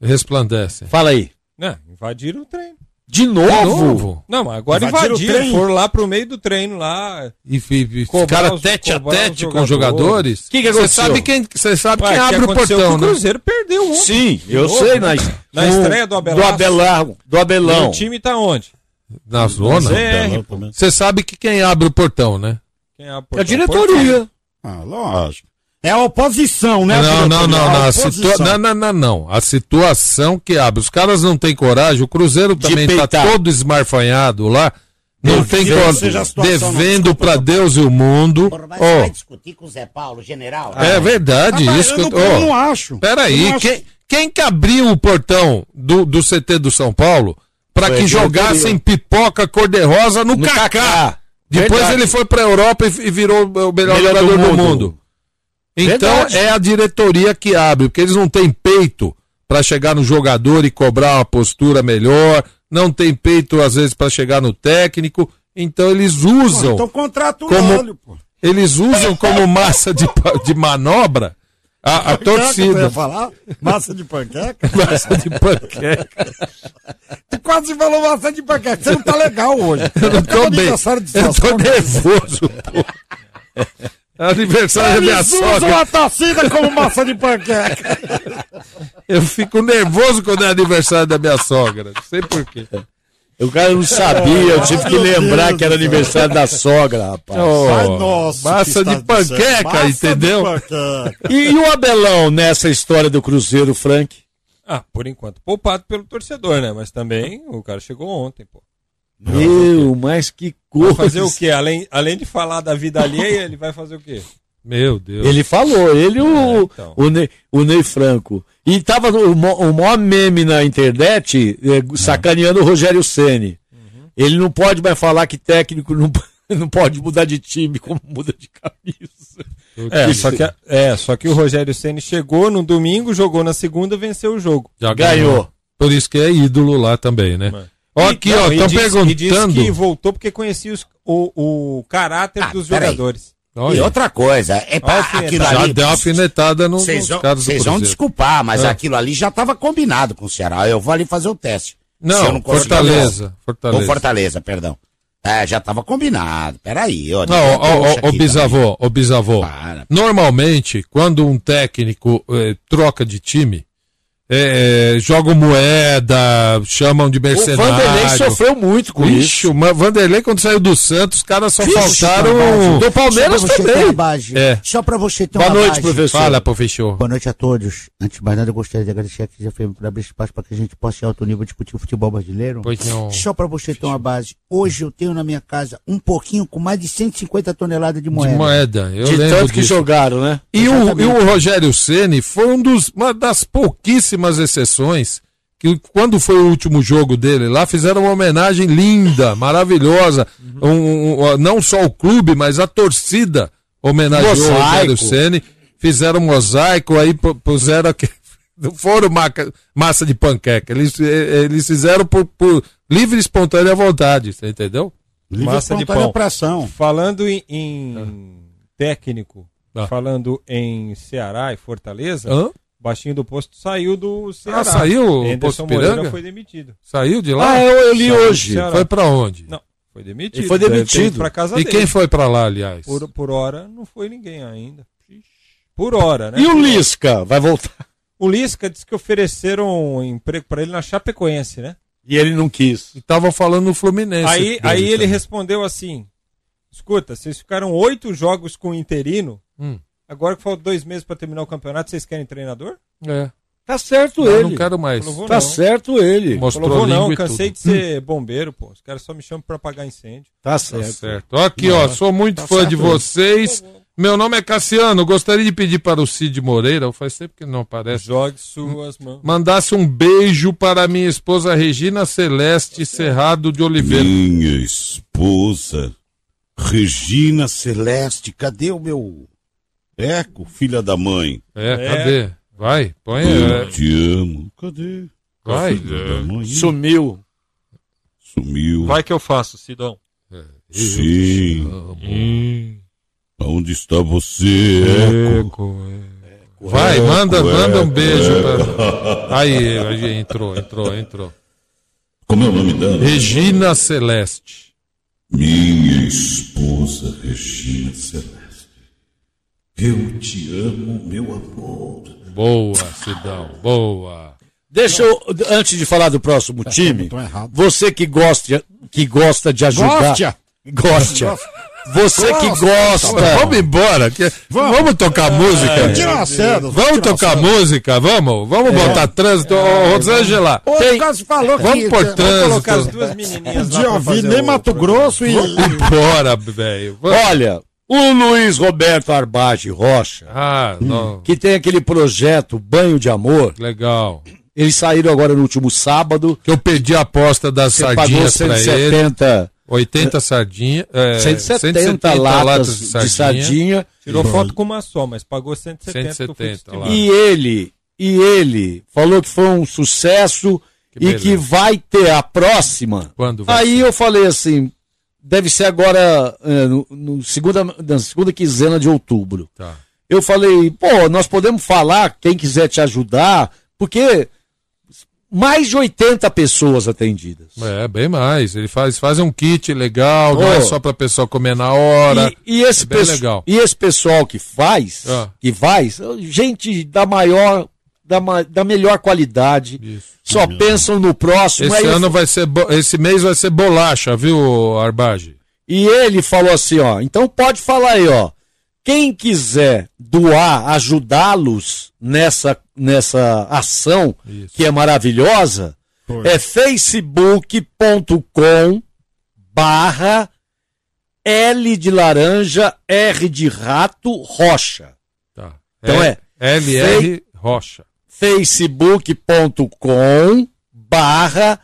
Resplandece. Fala aí. Né, invadiram o treino. De novo? Não, mas agora Invadiram o invadiram, treino? foram lá pro meio do treino lá. E, e, e os- tete a tete com os jogadores. jogadores. Que que Você aconteceu? sabe quem, você sabe Ué, quem que abre o portão, né? O Cruzeiro perdeu ontem. Sim, eu novo, sei. né? Na, Na estreia do Abelaço. Do Abelão. Do E Abelão. o time tá onde? Na zona. Você sabe que quem abre o portão, né? Quem é a, É a diretoria. Ah, lógico. É a oposição, né? Não, não, diretoria? não, A não. A situa... não, não, não, não. A situação que abre. Os caras não têm coragem. O Cruzeiro também tá peitar. todo esmarfanhado lá. Não tem coragem. Devendo não. Deus e o mundo. Porra, mas você vai discutir com o Zé Paulo, general? é verdade Ah, isso. eu que não, eu- eu ó, não acho. Peraí, não acho. quem, quem que abriu o portão do, do CT do São Paulo para que jogassem pipoca cor-de-rosa no, No Kaká? Kaká. Depois Verdade. ele foi pra Europa e, e virou o melhor, Melhor jogador do do mundo. Então Verdade. é a diretoria que abre, porque eles não têm peito para chegar no jogador e cobrar uma postura melhor, não tem peito às vezes para chegar no técnico, então eles Pô, usam, Então contrata o Como- Lólio, pô. eles usam como massa de, de manobra a, a Panqueca, torcida. falar? Massa de panqueca? Massa de panqueca. Tu quase falou massa de panqueca. Você não tá legal hoje. Eu não tô É o bem. Eu tô nervoso, pô. É aniversário da minha Eles usam sogra. a torcida como massa de panqueca. Eu fico nervoso quando é aniversário da minha sogra. Não sei porquê. O cara não sabia, eu tive que lembrar que era aniversário da sogra, rapaz. Ai, nossa. massa de panqueca, Massa entendeu? De panqueca. E, e o Abelão nessa história do Cruzeiro, Frank? Ah, por enquanto, poupado pelo torcedor, né? Mas também o cara chegou ontem, pô. Meu, mas que Vai coisa. fazer o quê? Além, além de falar da vida alheia, ele vai fazer o quê? Meu Deus. Ele falou, ele e o, É, então. o, Ney, o Ney Franco. E tava o, o maior meme na internet eh, sacaneando o Rogério Ceni. Ele não pode mais falar que técnico não, não pode mudar de time como muda de camisa. É, só que, é, só que o Rogério Ceni chegou no domingo, jogou na segunda, venceu o jogo. Já Ganhou. Por isso que é ídolo lá também, né? Ó, aqui, Não, ó, estão disse- E disse perguntando. que voltou porque conhecia os- o, o caráter Ah, dos jogadores. E Olha, outra coisa, é pra aquilo já ali. deu uma alfinetada no, Vocês nos vão, caras do vocês vão desculpar, mas É. aquilo ali já estava combinado com o Ceará. Eu vou ali fazer o teste. Não, conseguir, Fortaleza. Fortaleza. Ou Fortaleza, perdão. É, já tava combinado. Peraí, ó. Não, ô, aqui bisavô, ô bisavô. Para. Normalmente, quando um técnico eh, troca de time, eh, jogam moeda, chamam de O Vanderlei mercenário. sofreu muito com Ixi, isso. o Vanderlei, quando saiu do Santos, os caras só faltaram. Do Palmeiras Só pra você ter também. uma base. É. Só pra você ter Boa uma noite, base. professor. Fala, professor. Boa noite a todos. Antes de mais nada, eu gostaria de agradecer aqui já foi por abrir espaço para que a gente possa em alto nível discutir o futebol brasileiro. Pois não. Só para você ter uma base. Hoje eu tenho na minha casa um pouquinho com mais de 150 toneladas de moeda. De moeda, eu De lembro tanto que disso. jogaram, né? E o, e o Rogério Ceni foi um dos, uma das pouquíssimas exceções que quando foi o último jogo dele lá fizeram uma homenagem linda, maravilhosa. Um- um- um- não só o clube, mas a torcida homenageou o Mosaico. Rogério Ceni. Fizeram um mosaico aí pu- puseram aqui. Não foram maca- massa de panqueca. Eles, eles fizeram por, por livre e espontânea vontade, você entendeu? Livre Massa de espontânea pão. pressão. Falando em, em técnico, Ah. falando em Ceará e Fortaleza, Hã? O baixinho do posto saiu do Ceará. Ah, saiu o Anderson Posto Moreira Piranga? foi demitido. Saiu de lá? Ah, eu, eu li Saiu hoje. Foi pra onde? Não, foi demitido. Ele foi demitido. ido Pra casa E dele. quem foi pra lá, aliás? Por, por hora, não foi ninguém ainda. Por hora, né? E o. Lisca vai voltar. O Lisca disse que ofereceram um emprego pra ele na Chapecoense, né? E ele não quis. E estavam falando no Fluminense. Aí, aí ele também. respondeu assim: Escuta, vocês ficaram oito jogos com o interino. Hum. Agora que faltam dois meses pra terminar o campeonato, vocês querem treinador? É. Tá certo Não, ele. não quero mais. Falou, vou Tá não. certo ele. Mostrou Falou, não, cansei tudo. de ser bombeiro, pô. Os caras só me chamam pra apagar incêndio. Tá Tá certo. certo. Ó, Aqui, ó, sou muito fã de vocês. Meu nome é Cassiano. Gostaria de pedir para o Cid Moreira, faz tempo que não aparece, Jogue suas mãos. mandasse um beijo para minha esposa Regina Celeste Cerrado de Oliveira. Minha esposa, Regina Celeste, cadê o meu eco, filha da mãe? É, É. cadê? Vai, põe. Eu é, te amo. Cadê? vai. Filha da mãe? Sumiu. Sumiu. Vai que eu faço, Sidão. Sim. Onde está você, Eco? Vai, manda, Eco, manda um eco, beijo eco. pra. Aí, aí, entrou, entrou, entrou. Como é o nome dela? Regina Celeste. Minha esposa, Regina Celeste. Eu te amo, meu amor. Boa, Cidão, boa. Deixa eu, antes de falar do próximo time, botão errado. você que gosta, que gosta de ajudar. Gosta. Gosta. Você que gosta. Vamos embora. que- vamos, tocar música. Tira uma sério. Vamos tocar música, vamos? Vamos botar trânsito. Ô, Rosângela, Ô, tem... Falou vamos que... por Vamos colocar as trânsito. duas menininhas Podia ouvir nem o Mato. Grosso e. Bora, velho. Vamos. Olha, o Luiz Roberto Arbage Rocha, Ah, não. que tem aquele projeto Banho de Amor, Legal. eles saíram agora no último sábado. Que eu pedi a aposta das Você pagou sardinhas pra ele. 170, 80 sardinhas. É, 170, latas de sardinha. Tirou foto com uma só, mas pagou 170. 170 que eu fui lá. E ele, e ele falou que foi um sucesso Que e beleza. que vai ter a próxima. Quando vai Aí ser? eu falei assim, deve ser agora é, no, no segunda, na segunda quinzena de outubro. Tá. Eu falei, pô, nós podemos falar, quem quiser te ajudar, porque mais de 80 pessoas atendidas. É, bem mais. Ele faz, faz um kit legal, não é só pra pessoa comer na hora. E, e esse É legal. e esse pessoal que faz, Ah. que faz, gente da maior, da, da melhor qualidade, Isso. só pensam no próximo. Esse aí eu ano vai ser, bo- esse mês vai ser bolacha, viu, Arbage? E ele falou assim, ó, então pode falar aí, ó. Quem quiser doar, ajudá-los nessa, nessa ação Isso. que é maravilhosa, é facebook.com barra L de laranja, R de rato, rocha. Tá. Então é, LR Rocha. facebook.com barra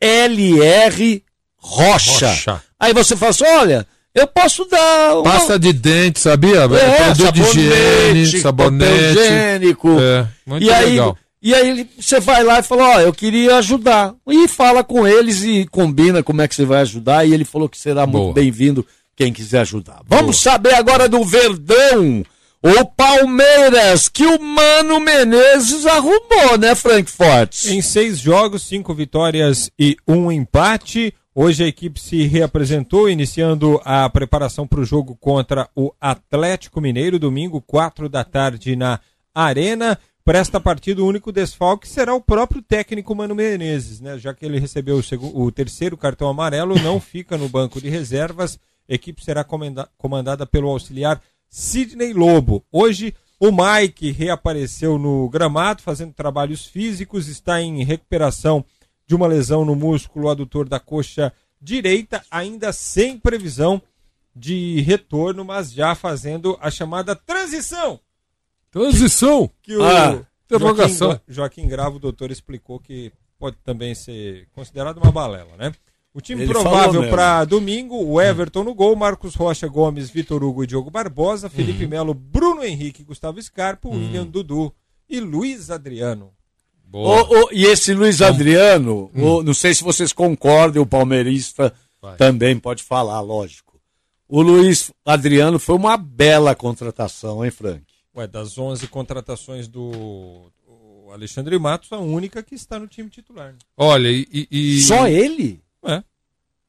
LR Rocha. Rocha. Aí você fala assim, olha, eu posso dar uma... Pasta de dente, sabia? É, Produto de higiene, sabonete. higiênico. É, muito e aí, legal. E aí você vai lá e fala, ó, eu queria ajudar. E fala com eles e combina como é que você vai ajudar. E ele falou que será muito Boa. bem-vindo quem quiser ajudar. Vamos saber agora do Verdão. O Palmeiras, que o Mano Menezes arrumou, né, Frank Fortes? Em seis jogos, cinco vitórias e um empate. Hoje a equipe se reapresentou, iniciando a preparação para o jogo contra o Atlético Mineiro, domingo, quatro da tarde, na Arena. Para esta partida, o único desfalque será o próprio técnico Mano Menezes, né? Já que ele recebeu o, segu- o terceiro cartão amarelo, não fica no banco de reservas. A equipe será comanda- comandada pelo auxiliar Sidney Lobo. Hoje, o Mike reapareceu no gramado, fazendo trabalhos físicos, está em recuperação de uma lesão no músculo adutor da coxa direita, ainda sem previsão de retorno, mas já fazendo a chamada transição. Transição. Que o Ah. Joaquim, Joaquim Gravo, o doutor, explicou que pode também ser considerado uma balela, né? O time Ele provável para domingo, o Everton no gol, Marcos Rocha Gomes, Vitor Hugo e Diogo Barbosa, Felipe Uhum. Melo, Bruno Henrique, Gustavo Scarpa, Hum. William Dudu e Luiz Adriano. Boa. Ô, ô, e esse Luiz Adriano, ô, não sei se vocês concordam, o palmeirista Vai. também pode falar, lógico. O Luiz Adriano foi uma bela contratação, hein, Frank? Ué, das 11 contratações do Alexandre Matos, a única que está no time titular. né? Olha, e, e- e- Só ele? É.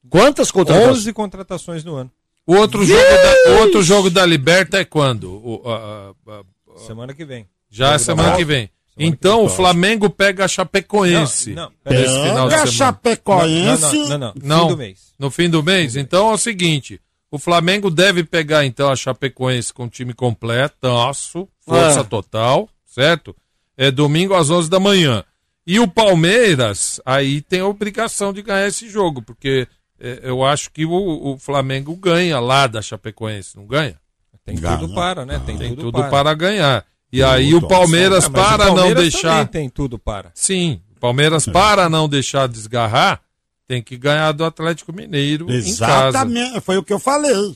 Quantas contratações? 11 contratações no ano. o outro jogo, da, o outro jogo da Liberta é quando? O- a- a- a- Semana que vem. já é semana que vem. Semana Então o Flamengo pega a Chapecoense Não, não, final de a. Chapecoense. Não, não, não, não. Não. Fim do mês. No fim do mês? Então é o seguinte: o Flamengo deve pegar então a Chapecoense com o time completaço, força Ah. total, certo? É domingo às 11 da manhã. E o Palmeiras aí tem a obrigação de ganhar esse jogo, porque é, eu acho que o, o Flamengo ganha lá da Chapecoense, não ganha? Tem Ganha. tudo para, né? Tem, Tem tudo, tudo para. para ganhar. E aí o Palmeiras, Ah, mas o para não Palmeiras deixar. tem tudo para. Sim, o Palmeiras, para não deixar desgarrar, tem que ganhar do Atlético Mineiro. Exatamente, foi o que eu falei.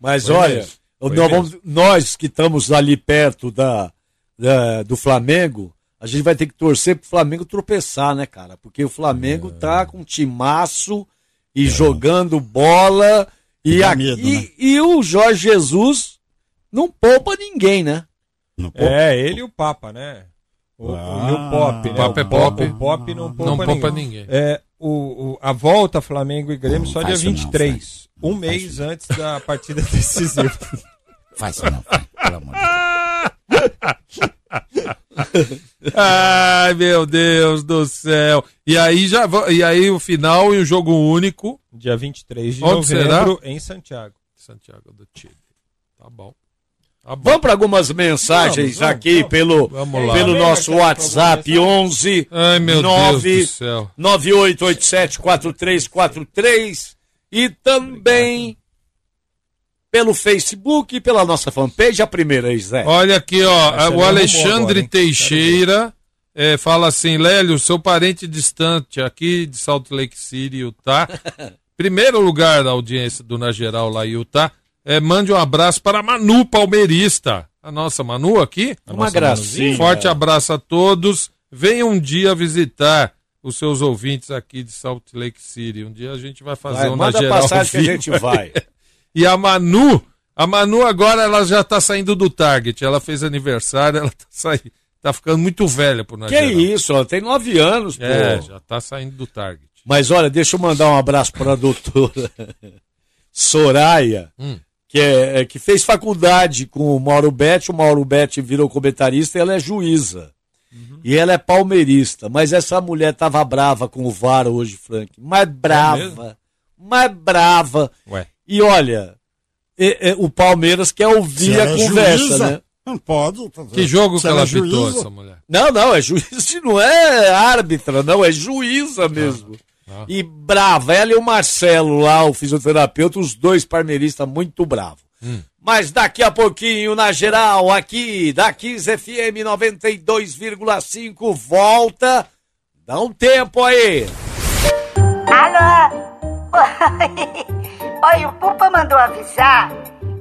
Mas Foi olha, nós, vamos- nós que estamos ali perto da, da- do Flamengo, a gente vai ter que torcer pro Flamengo tropeçar, né, cara? Porque o Flamengo É. tá com um timaço e jogando bola. E, aqui, medo, né? e o Jorge Jesus não poupa ninguém, né? Não, pô, É, ele e o Papa, né? O, Ah. e o Pop, né? O Papa é o Pop, Pop. o Pop não poupa Não ninguém. poupa ninguém. É, o, o- a volta Flamengo e Grêmio só dia faz isso não, 23. Não um mês antes da partida decisiva. Faz isso não, pelo amor de Deus. Ai, meu Deus do céu. E aí já e aí o final e o jogo único. dia 23 de Onde novembro em Santiago. Santiago do Chile. Tá bom. Tá bom. Vamos para algumas mensagens Vamos, vamos, aqui vamos. pelo, Vamos lá. pelo nosso WhatsApp 11 Ai, meu nove- Deus do céu. 98874343 e também pelo Facebook e pela nossa fanpage, a primeira aí, Zé. Olha aqui, ó. Essa o me Alexandre agora? Teixeira eh, fala assim: Lélio, seu parente distante aqui de Salt Lake City, Utah. Primeiro lugar da audiência do Na Geral lá em Utah. Eh, mande um abraço para a Manu Palmeirista. A nossa Manu aqui. Uma gracinha. Forte abraço a todos. Venha um dia visitar os seus ouvintes aqui de Salt Lake City. Um dia a gente vai fazer Vai, um Na manda Geral. passagem que a gente vai. E a Manu, a Manu agora ela já tá saindo do Target. Ela fez aniversário, ela tá saindo. Tá ficando muito velha por nós. que isso, ó, tem nove anos, pô. É, já tá saindo do Target. Mas olha, deixa eu mandar um abraço para a doutora Soraya, Hum. que, é, é, que fez faculdade com o Mauro Betti. O Mauro Betti virou comentarista e ela é juíza. Uhum. E ela é palmeirista. Mas essa mulher tava brava com o VAR hoje, Frank. Mais brava. mesmo? mais brava. Ué. E olha, é- é, o Palmeiras quer ouvir Se a ela é conversa, juíza, né? Não pode. tá Que jogo Se que ela é apitou, juíza, essa mulher? Não, não, é juíza, não é árbitra, não, é juíza mesmo. ah. E brava, ela e o Marcelo lá, o fisioterapeuta, os dois parmeiristas muito bravos. Hum. Mas daqui a pouquinho, na geral, aqui, da 15 FM 92,5, volta. Dá um tempo aí. Alô? Oi, o Pupa mandou avisar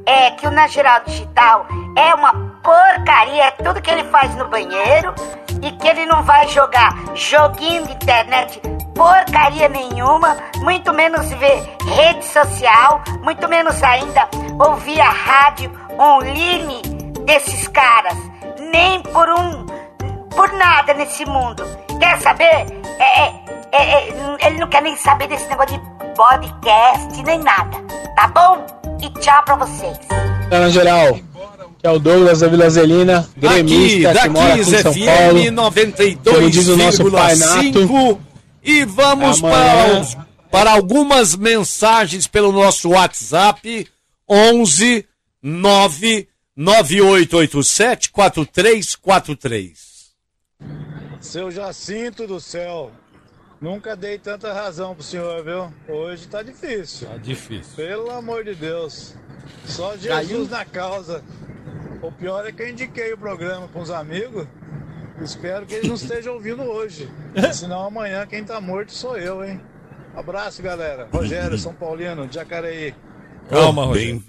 é, que o Na Geral Digital é uma porcaria, é tudo que ele faz no banheiro e que ele não vai jogar joguinho de internet porcaria nenhuma, muito menos ver rede social, muito menos ainda ouvir a rádio online desses caras. Nem por um. por nada nesse mundo. Quer saber? É, é, é, é, ele não quer nem saber desse negócio de podcast, nem nada. Tá bom? E tchau pra vocês. Na geral, que é o Douglas da Vila Zelina, Aqui, gremista que mora aqui daqui em São FM Paulo. Como diz o nosso pai Nato. 92,5 e vamos Amanhã- para, os- para algumas mensagens pelo nosso WhatsApp 11 9 9887 4343. Seu Jacinto do céu, nunca dei tanta razão pro senhor, viu? Hoje tá difícil. Tá difícil. Pelo amor de Deus. Só Jesus Caiu? na causa. O pior é que eu indiquei o programa com os amigos. Espero que eles não estejam ouvindo hoje. Senão amanhã quem tá morto sou eu, hein? Abraço, galera. Rogério, São Paulino, de Jacareí. Calma, Rogério.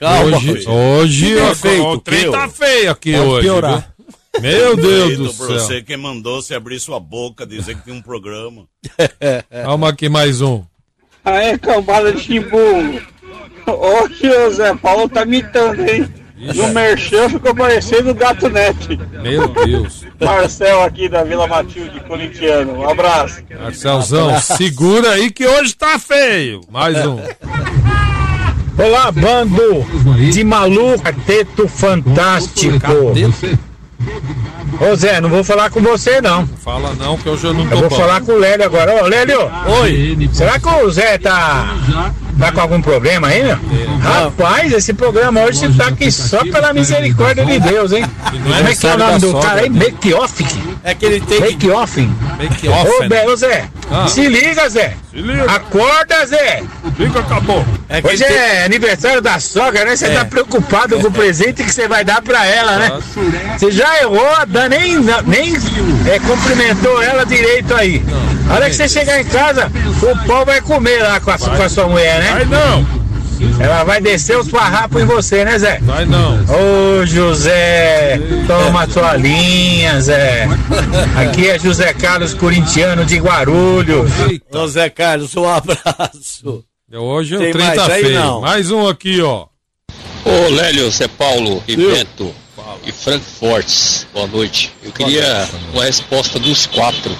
Hoje, hoje Tudo ó, perfeito, o trem tá feio aqui Pode hoje. piorar. viu? Meu Deus do Pra céu. você que mandou se abrir sua boca, dizer que tem um programa. Calma aqui mais um. Aê, cambada de chimbu. Hoje o Zé Paulo tá imitando, hein? No merchan ficou parecendo o Gato Net. Meu Deus. Marcel aqui da Vila Matilde, corintiano. Um abraço. Marcelzão, segura aí que hoje tá feio. Mais um. Olá, bando de maluco, quarteto fantástico. Ô Zé, não vou falar com você não. Fala não, que hoje eu não tô Eu vou bom. falar com o Lélio agora. Ô, Lélio! Oi! Será que o Zé tá, tá com algum problema aí, meu? Rapaz, esse programa hoje tá aqui só pela misericórdia de Deus, hein? Como é que é o nome do cara aí? Make off? É que ele tem Make off? Make Ô, Bé, ô Zé, Ah. se liga, Zé. Acorda, Zé. Liga, acabou. É Hoje é aniversário da sogra, né? Você É. tá preocupado com o presente que você vai dar pra ela, né? Você já errou, nem, nem é, cumprimentou ela direito aí. A hora que você chegar em casa, o pau vai comer lá com a, com a sua mulher, né? Vai não. Ela vai descer os farrapos em você, né, Zé? Vai não. Ô, José, toma tua linha, Zé. Aqui é José Carlos Corintiano de Guarulhos. Ô Zé Carlos, um abraço. Hoje o Tem trem mais aí, feio. não? Mais um aqui, ó. Ô Lélio, Zé Paulo, e Beto e Frankfurt, boa noite. Eu queria uma resposta dos quatro.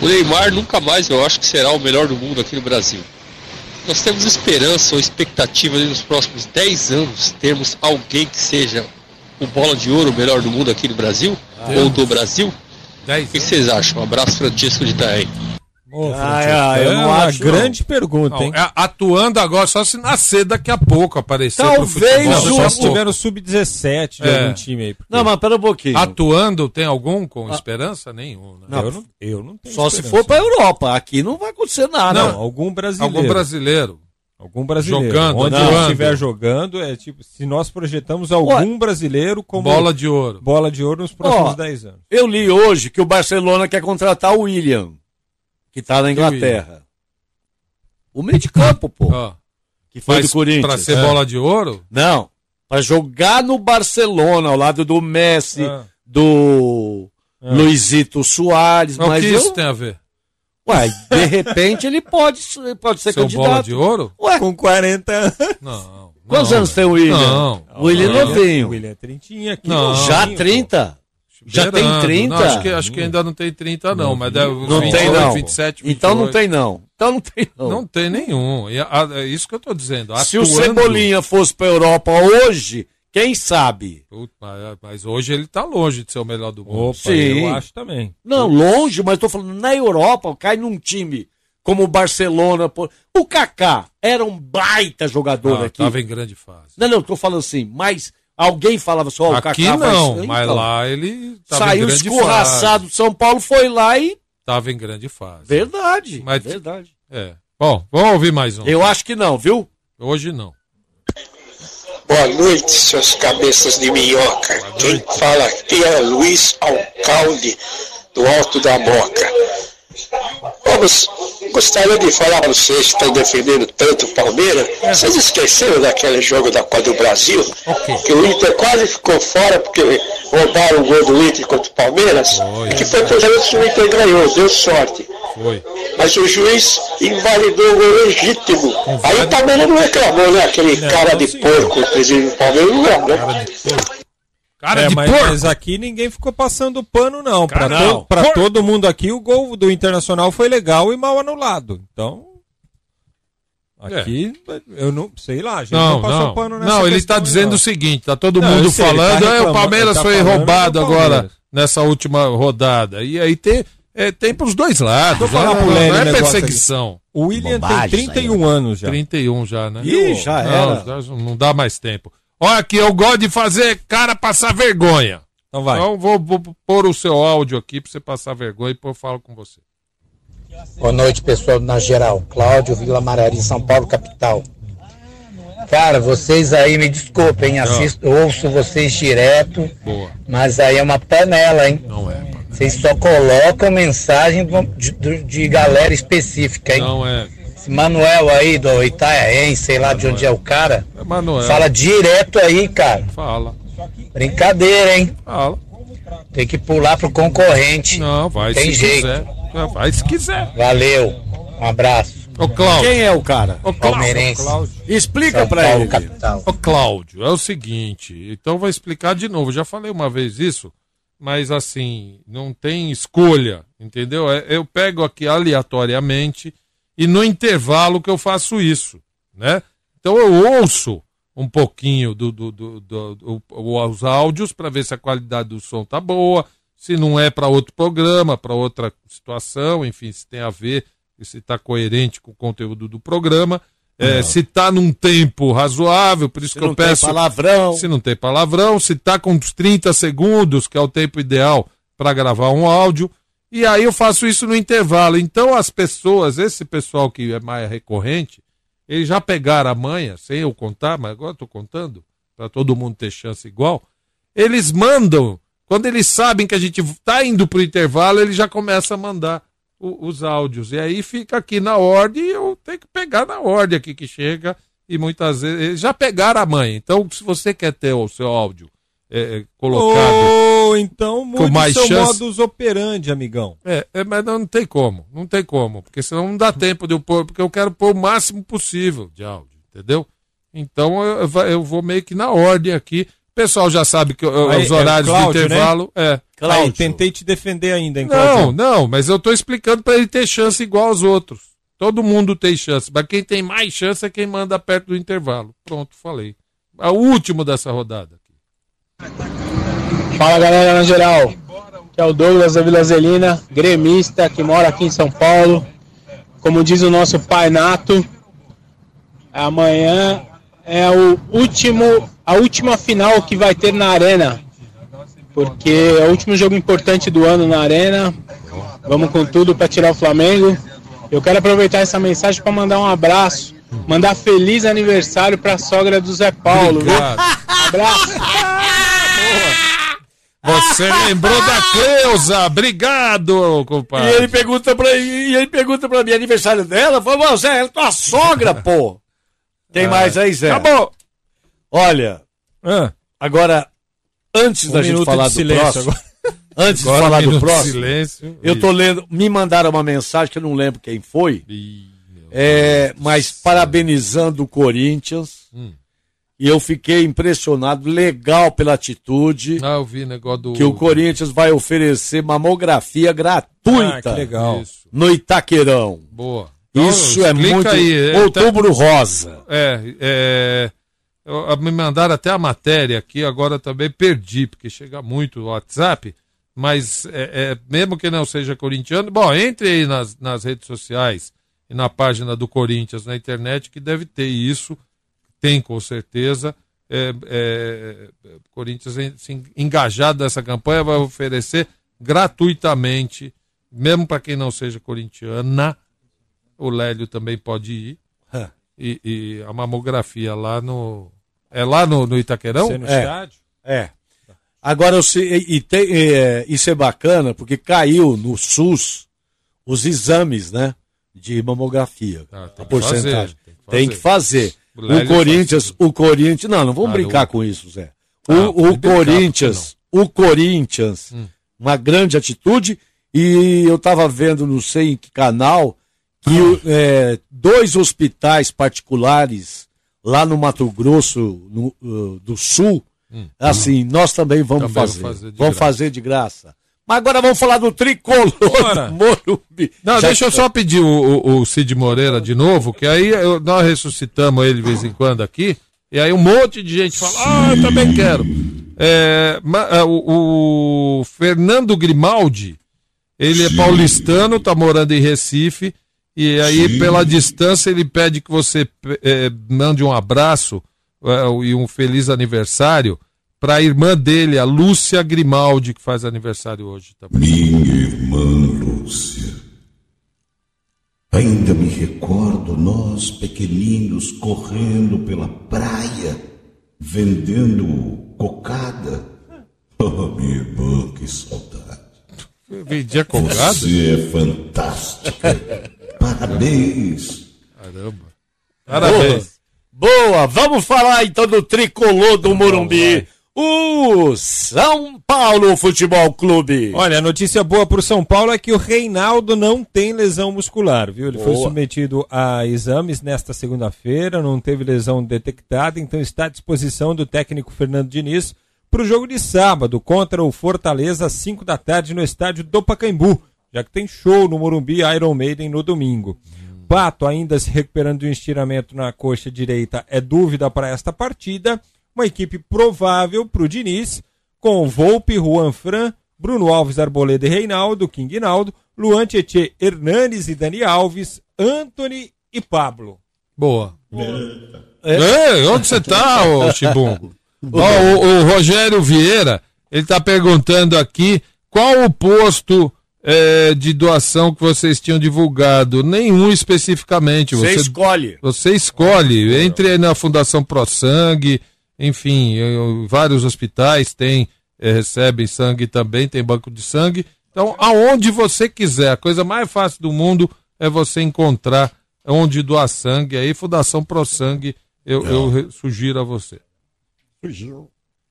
O Neymar nunca mais eu acho que será o melhor do mundo aqui no Brasil. Nós temos esperança ou expectativa de nos próximos 10 anos termos alguém que seja o bola de ouro o melhor do mundo aqui no Brasil? ou do Brasil? O que vocês acham? Um abraço, Francisco de Itaém. Ah, é, uma grande pergunta, hein? Não, é, atuando agora, só se nascer daqui a pouco aparecer. pro Talvez a se tiver no sub-17 de É. algum time aí. porque- Não, mas pera um pouquinho. Atuando, tem algum com esperança? Nenhum. Né? Não, eu não, eu não tenho Só se esperança. for pra Europa. Aqui não vai acontecer nada. Não, algum brasileiro. Algum brasileiro. Algum brasileiro. Jogando, Onde ele estiver jogando, é tipo, se nós projetamos algum brasileiro como Bola de ouro. bola de ouro nos próximos Ó, 10 anos. Eu li hoje que o Barcelona quer contratar o William, que tá na Inglaterra. O meio de campo, pô. Que foi do Corinthians. pra ser É. bola de ouro? Não. Pra jogar no Barcelona, ao lado do Messi, Ah. do Luizito Soares. Mas o Mas que eu... isso tem a ver? Ué, de repente ele pode, pode ser Seu candidato. bola de ouro? Ué, Com 40 anos. Não. quantos não, anos tem o William? Não. O William William- novinho. O William é trintinha aqui. Não. Já pô. 30? Já tem Beirando. 30? Não, acho, que, acho que ainda não tem 30, não. Mas deve Não 28, tem não. 27, 28. Então não tem não. Então não tem não. Não tem nenhum. E a- é isso que eu tô dizendo. Se o Atuando- Cebolinha fosse pra Europa hoje, quem sabe? Puta, mas, mas hoje ele tá longe de ser o melhor do mundo. Opa, Sim. eu acho também. Não, longe, mas tô falando na Europa, cai num time como o Barcelona. O Kaká era um baita jogador Ah, aqui. tava em grande fase. Não, não, tô falando assim, mas alguém falava só, o Aqui Kaká vai não, ser- mas então, lá ele tava Saiu escorraçado fase. de São Paulo, foi lá e. Tava em grande fase. Verdade. Mas- Verdade. É. Bom, vamos ouvir mais um. Eu acho que não, viu? Hoje não. Boa noite, seus cabeças de minhoca. Quem fala aqui é Luiz Alcalde, do Alto da Moca. Vamos, gostaria de falar para vocês que estão defendendo tanto o Palmeiras. Vocês esqueceram daquele jogo da Copa do Brasil? Que o Inter quase ficou fora porque roubaram o gol do Inter contra o Palmeiras? E que foi por isso que o Inter ganhou, deu sorte. Foi. Mas o juiz invalidou o gol legítimo. Aí o Palmeiras não reclamou, né? Aquele cara de porco, o presidente do Palmeiras não reclamou. Cara é, de mas, porco. mas aqui ninguém ficou passando pano, não. Pra, Cara, to- pra todo mundo aqui, o gol do Internacional foi legal e mal anulado. Então. Aqui, eu não sei lá, a gente não, Não, passou não. pano nessa Não, ele questão está dizendo não. o seguinte: tá todo Não, mundo sei, tá falando, "É, o Palmeiras tá foi roubado do agora Palmeiras." nessa última rodada. E aí tem, é, tem pros dois lados. Vou falar não, pro não, é perseguição. O William Bobagem tem isso aí, 31 anos já. 31 já, né? Ih, já não, era. já não dá mais tempo. Olha aqui, eu gosto de fazer cara passar vergonha. Então vai. Então vou, vou pôr o seu áudio aqui pra você passar vergonha e depois eu falo com você. Boa noite, pessoal na geral. Cláudio Vila Marari, São Paulo, capital. Cara, vocês aí, me desculpem, assisto, ouço vocês direto, Boa. mas aí é uma panela, hein? Não é. Vocês só colocam mensagem de, de- de galera específica, hein? Não é. Esse Manuel aí do Itaiaém, sei lá de onde é o cara, É Manuel. fala direto aí, cara. Fala. Brincadeira, hein? Fala. Tem que pular pro concorrente. Não, vai Tem se jeito. quiser. Vai se quiser. Valeu. Um abraço. Ô, Cláudio. Quem é o cara? Ô, Cláudio. Palmeirense. Explica São pra Paulo, ele. capital. Ô, Cláudio, é o seguinte, então vou explicar de novo. Já falei uma vez isso, mas assim, não tem escolha, entendeu? É- Eu pego aqui aleatoriamente e no intervalo que eu faço isso, né? Então eu ouço um pouquinho do, do, do- do- do- os áudios para ver se a qualidade do som tá boa, se não é para outro programa, para outra situação, enfim, se tem a ver, se está coerente com o conteúdo do programa. É, se está num tempo razoável, por isso Se que eu não tem peço. palavrão. Se não tem palavrão, se está com uns 30 segundos, que é o tempo ideal para gravar um áudio. E aí eu faço isso no intervalo. Então as pessoas, esse pessoal que é mais recorrente, eles já pegaram a manha, sem eu contar, mas agora estou contando, para todo mundo ter chance igual. Eles mandam, quando eles sabem que a gente está indo para o intervalo, eles já começam a mandar o- os áudios. E aí fica aqui na ordem e eu tenho que pegar na ordem aqui que chega. E muitas vezes eles já pegaram a manha. Então, se você quer ter o seu áudio é, é, colocado. Ou então mude mais seu chance. modus operandi, amigão. É, é, mas não, não tem como, não tem como, porque senão não dá tempo de eu pôr, porque eu quero pôr o máximo possível de áudio, entendeu? Então eu, eu vou meio que na ordem aqui. O pessoal já sabe que eu- Aí, os é horários Cláudio, do intervalo. né? É. Aí, tentei te defender ainda, hein, Não, Claudio? não, mas eu tô explicando para ele ter chance igual aos outros. Todo mundo tem chance, mas quem tem mais chance é quem manda perto do intervalo. Pronto, falei. É o último dessa rodada. Fala galera na geral, que é o Douglas da Vila Zelina, gremista que mora aqui em São Paulo. Como diz o nosso pai Nato, amanhã é o último, a última final que vai ter na arena, porque é o último jogo importante do ano na arena. Vamos com tudo para tirar o Flamengo. Eu quero aproveitar essa mensagem para mandar um abraço, mandar feliz aniversário para a sogra do Zé Paulo. viu? Abraço. Você lembrou da Cleusa, obrigado, compadre. E ele pergunta pra, e ele pergunta pra mim, aniversário dela, falou, "Ô, Zé, é tua sogra, pô. Tem Ah, mais aí, Zé? acabou. Olha, Ah. agora, antes Um da gente falar de do silêncio próximo, agora. antes de Agora um falar do minuto de próximo, silêncio. eu tô lendo, me mandaram uma mensagem que eu não lembro quem foi, é, mas parabenizando o Corinthians, Hum. E eu fiquei impressionado, legal pela atitude, Ah, eu vi negócio do. que o Corinthians vai oferecer mamografia gratuita Ah, legal. Isso. no Itaquerão. Boa. Então, Isso é muito. aí, é, Outubro rosa. É, é. eu- me mandaram até a matéria aqui, agora também perdi, porque chega muito o WhatsApp, mas é, é, mesmo que não seja corintiano, bom, entre aí nas, nas redes sociais e na página do Corinthians na internet, que deve ter isso, tem com certeza. É, é, Corinthians se engajado nessa campanha vai oferecer gratuitamente, mesmo para quem não seja corintiana, o Lélio também pode ir. E, e a mamografia lá no. É lá no, no Itaquerão? Você no É. estádio? É. Agora, e, e tem, é, isso é bacana, porque caiu no SUS os exames, né? De mamografia. Ah, tem a que porcentagem. fazer, tem que fazer. O O, Corinthians, o Corinthians. Não, não vamos Ah, brincar com isso, Zé. O, Ah, o brincar, Corinthians, o Corinthians, Hum. uma grande atitude. E eu estava vendo, não sei em que canal, que o- é, dois hospitais particulares lá no Mato Grosso no, uh, do Sul Assim, nós também vamos Também fazer. fazer de vamos graça. fazer de graça. Mas agora vamos falar do tricolor Bora. do Morumbi. Não, Já deixa eu só pedir o, o, o Cid Moreira de novo, que aí eu- nós ressuscitamos ele de vez em quando aqui, e aí um monte de gente fala, ah, eu também quero. É, ma- é, o, o Fernando Grimaldi, ele é paulistano, tá morando em Recife, e aí pela distância ele pede que você é, mande um abraço é, e um feliz aniversário para a irmã dele, a Lúcia Grimaldi, que faz aniversário hoje também. Minha irmã Lúcia. Ainda me recordo nós pequeninos correndo pela praia, vendendo cocada. Oh, minha irmã, que saudade. Vendia cocada? Você é fantástica. Parabéns. Caramba. Parabéns. Boa, vamos falar então do tricolor do Morumbi. O São Paulo Futebol Clube. Olha, a notícia boa pro São Paulo é que o Reinaldo não tem lesão muscular, viu? Ele foi Boa. submetido a exames nesta segunda-feira, não teve lesão detectada, então está à disposição do técnico Fernando Diniz para o jogo de sábado contra o Fortaleza às 5 da tarde no estádio do Pacaembu, já que tem show no Morumbi Iron Maiden no domingo. Pato ainda se recuperando de um estiramento na coxa direita é dúvida para esta partida. Uma equipe provável para o Diniz, com Volpe, Juan Fran, Bruno Alves, Arboleda e Reinaldo, King Naldo, Luan Tietê, Hernanes e Dani Alves, Anthony e Pablo. Boa. Ei, onde você tá, ô Chibungo? Ó, o, o Rogério Vieira, ele tá perguntando aqui qual o posto eh, de doação que vocês tinham divulgado. Nenhum especificamente. Você Você, escolhe. Você escolhe. Entre aí na Fundação Pro Sangue, enfim, eh, vários hospitais têm, eh, recebem sangue também, tem banco de sangue. Então, aonde você quiser, a coisa mais fácil do mundo é você encontrar onde doar sangue. Aí, Fundação Pro Sangue, eu, eu sugiro a você.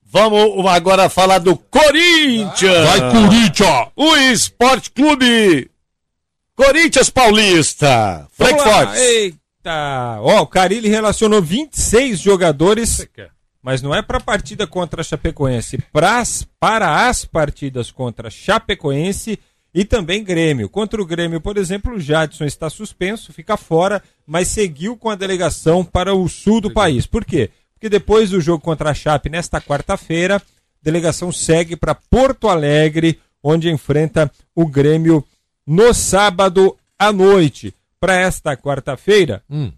Vamos agora falar do Corinthians. Vai, Corinthians! O Esporte Clube. Corinthians Paulista. Lá, Frankfurt. Eita! Ó, o Carilli relacionou 26 jogadores, mas não é para a partida contra a Chapecoense, pras, para as partidas contra Chapecoense e também Grêmio. Contra o Grêmio, por exemplo, o Jadson está suspenso, fica fora, mas seguiu com a delegação para o sul do país. Por quê? Porque depois do jogo contra a Chape, nesta quarta-feira, a delegação segue para Porto Alegre, onde enfrenta o Grêmio no sábado à noite. Para esta quarta-feira, Hum.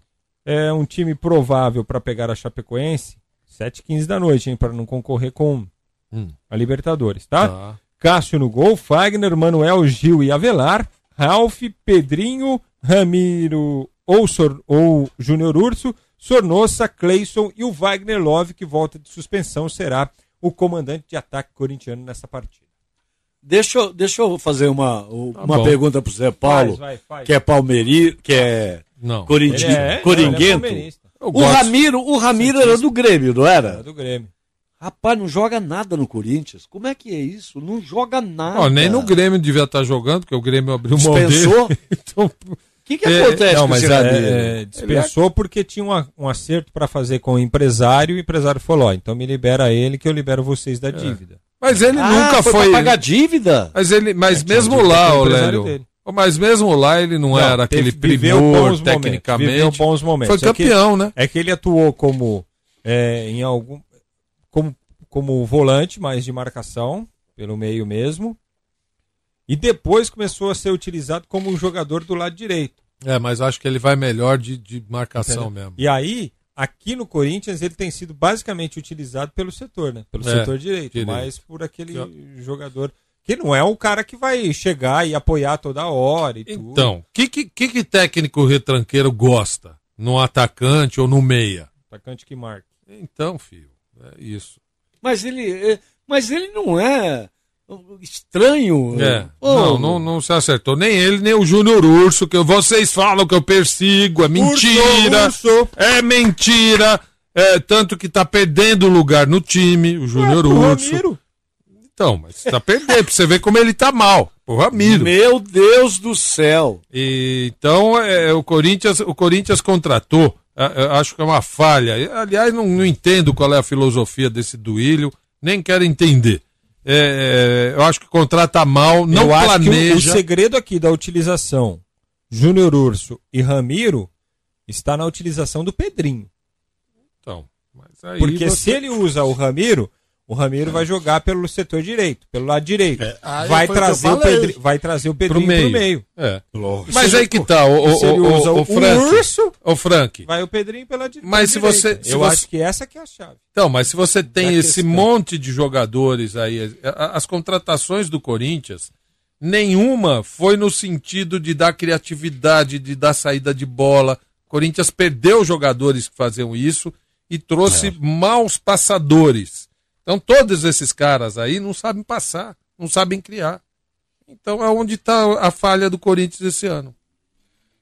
é um time provável para pegar a Chapecoense, 7h15 da noite, hein, para não concorrer com Hum. a Libertadores, tá? Tá. Cássio no gol, Fagner, Manuel, Gil e Avelar, Ralf, Pedrinho, Ramiro ou, Sor- ou Júnior Urso, Sornossa, Cleison e o Wagner Love, que volta de suspensão, será o comandante de ataque corintiano nessa partida. Deixa, eu- deixa eu fazer uma, uma bom. pergunta pro Zé Paulo, Faz, vai, faz. que é palmeiri, que é Não. corinti, é- é coringuento. palmeirista. Eu o gosto. Ramiro, o Ramiro era do Grêmio, não era? É do Grêmio. Rapaz, não joga nada no Corinthians. Como é que é isso? Não joga nada. Ó, nem no Grêmio devia estar jogando, porque o Grêmio abriu mão dele. Dispensou? então, O que, que É, acontece Não, com mas é, é, dispensou porque tinha um, um acerto para fazer com o empresário e o empresário falou: ó, então me libera ele que eu libero vocês da dívida. Mas ele Ah, nunca foi foi. pagar dívida? Mas ele, mas É, mesmo lá, o Lélio. Mas mesmo lá ele não, Não, era aquele teve- viveu primor bons momentos, tecnicamente. Viveu bons momentos. Foi É que- campeão, né? É que ele atuou como é, em algum como, como volante, mais de marcação pelo meio mesmo. E depois começou a ser utilizado como jogador do lado direito. É, mas acho que ele vai melhor de, de marcação Entendeu? mesmo. E aí, aqui no Corinthians, ele tem sido basicamente utilizado pelo setor, né? Pelo É, setor direito, direito. mas por aquele jogador que não é o cara que vai chegar e apoiar toda hora e tudo. Então, o que, que, que, técnico retranqueiro gosta? No atacante ou no meia? Atacante que marca. Então, filho, é isso. Mas ele, é- mas ele não é estranho. É, Ô, não, não, não se acertou. Nem ele, nem o Júnior Urso, que vocês falam que eu persigo. É mentira. Urso. É mentira. É, tanto que tá perdendo lugar no time, o Júnior pro Urso. Ramiro. Então, mas tá perdendo, pra você ver como ele tá mal. O Ramiro. Meu Deus do céu. E, então, é, o, Corinthians, o Corinthians contratou Ah, Eu acho que é uma falha. Aliás, não, não entendo qual é a filosofia desse Duílio, nem quero entender. É, é, eu acho que contrata mal, não Eu acho que o- planeja. o, segredo aqui da utilização Júnior Urso e Ramiro está na utilização do Pedrinho. Então, mas aí Porque você- se ele usa o Ramiro, o Ramiro vai jogar pelo setor direito, pelo lado direito. vai, foi o que trazer o. Pedri- vai trazer o Pedrinho Pro pro meio. meio. É. Lógico. Mas aí que tá, o, o, o, usa o, o Frank. urso, Ô, Frank. vai o Pedrinho pela di- Mas se direita. você- se Eu você- acho que essa que é a chave. Então, mas se você tem Da esse questão. monte de jogadores aí, a- a- as contratações do Corinthians, nenhuma foi no sentido de dar criatividade, de dar saída de bola. O Corinthians perdeu jogadores que faziam isso e trouxe É. maus passadores. Então, todos esses caras aí não sabem passar, não sabem criar. Então, é onde está a falha do Corinthians esse ano.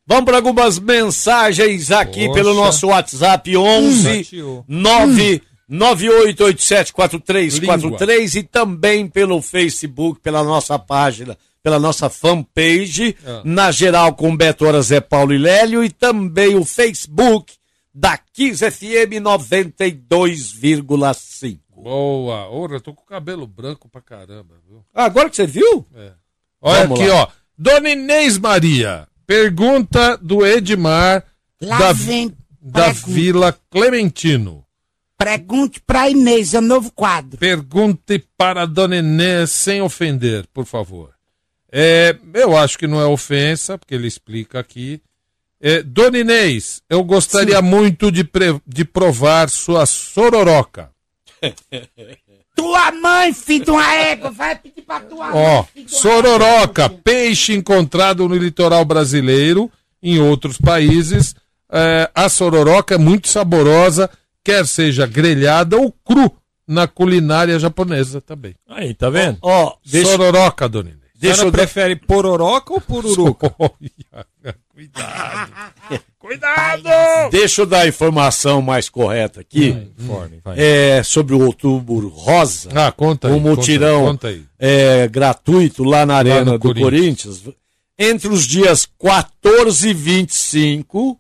Vamos para algumas mensagens aqui Poxa. pelo nosso WhatsApp 11 Hum. 9 98874343 e também pelo Facebook, pela nossa página, pela nossa fanpage, Ah. na geral com Beto Hora, Zé Paulo e Lélio e também o Facebook da Kiss FM 92,5. Boa. Ora, eu tô com o cabelo branco pra caramba, viu? Ah, agora que você viu? É. Olha Vamos aqui, lá. ó. Dona Inês Maria. Pergunta do Edmar Lá da, vem da pergunta. Vila Clementino. Pergunte pra Inês, é um novo quadro. Pergunte para a Dona Inês sem ofender, por favor. É, eu acho que não é ofensa, porque ele explica aqui. É, Dona Inês, eu gostaria muito de, pre- de provar sua sororoca. Tua mãe, filho de uma égua, vai pedir pra tua Ó, mãe. sororoca, peixe encontrado no litoral brasileiro, em outros países. É, a sororoca é muito saborosa, quer seja grelhada ou cru na culinária japonesa também. Aí, tá vendo? Ó, deixa, Sororoca, dona Inês. Deixa eu dar- prefere pororoca ou pururuca? Cuidado. deixa eu dar a informação mais correta aqui. Vai. é, sobre o outubro rosa. Ah, conta aí. um mutirão Conta, aí. é, gratuito lá na Arena no do Corinthians. Entre os dias 14 e 25,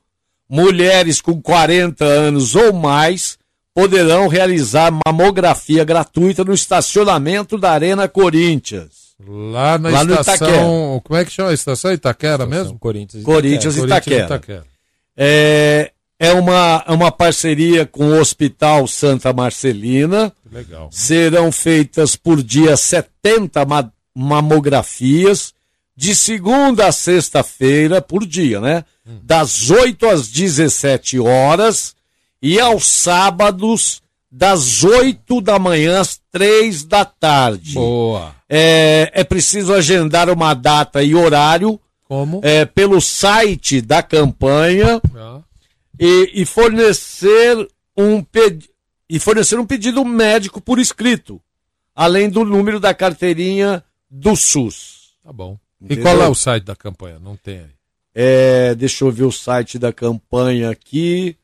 mulheres com 40 anos ou mais poderão realizar mamografia gratuita no estacionamento da Arena Corinthians. Lá na Lá no estação. Como é que chama a estação? Itaquera mesmo? Corinthians e Corinthians Itaquera. Itaquera. É, é uma, é uma parceria com o Hospital Santa Marcelina. Legal. Serão feitas por dia 70 ma- mamografias, de segunda a sexta-feira, por dia, né? Das 8 às 17 horas e aos sábados, das 8 da manhã às 3 da tarde. Boa. É, é preciso agendar uma data e horário Como? é, pelo site da campanha Ah. e, e fornecer um e fornecer um pedido médico por escrito, além do número da carteirinha do SUS. Tá bom. E Entendeu? qual é o site da campanha? Não tem aí. É, deixa eu ver o site da campanha aqui.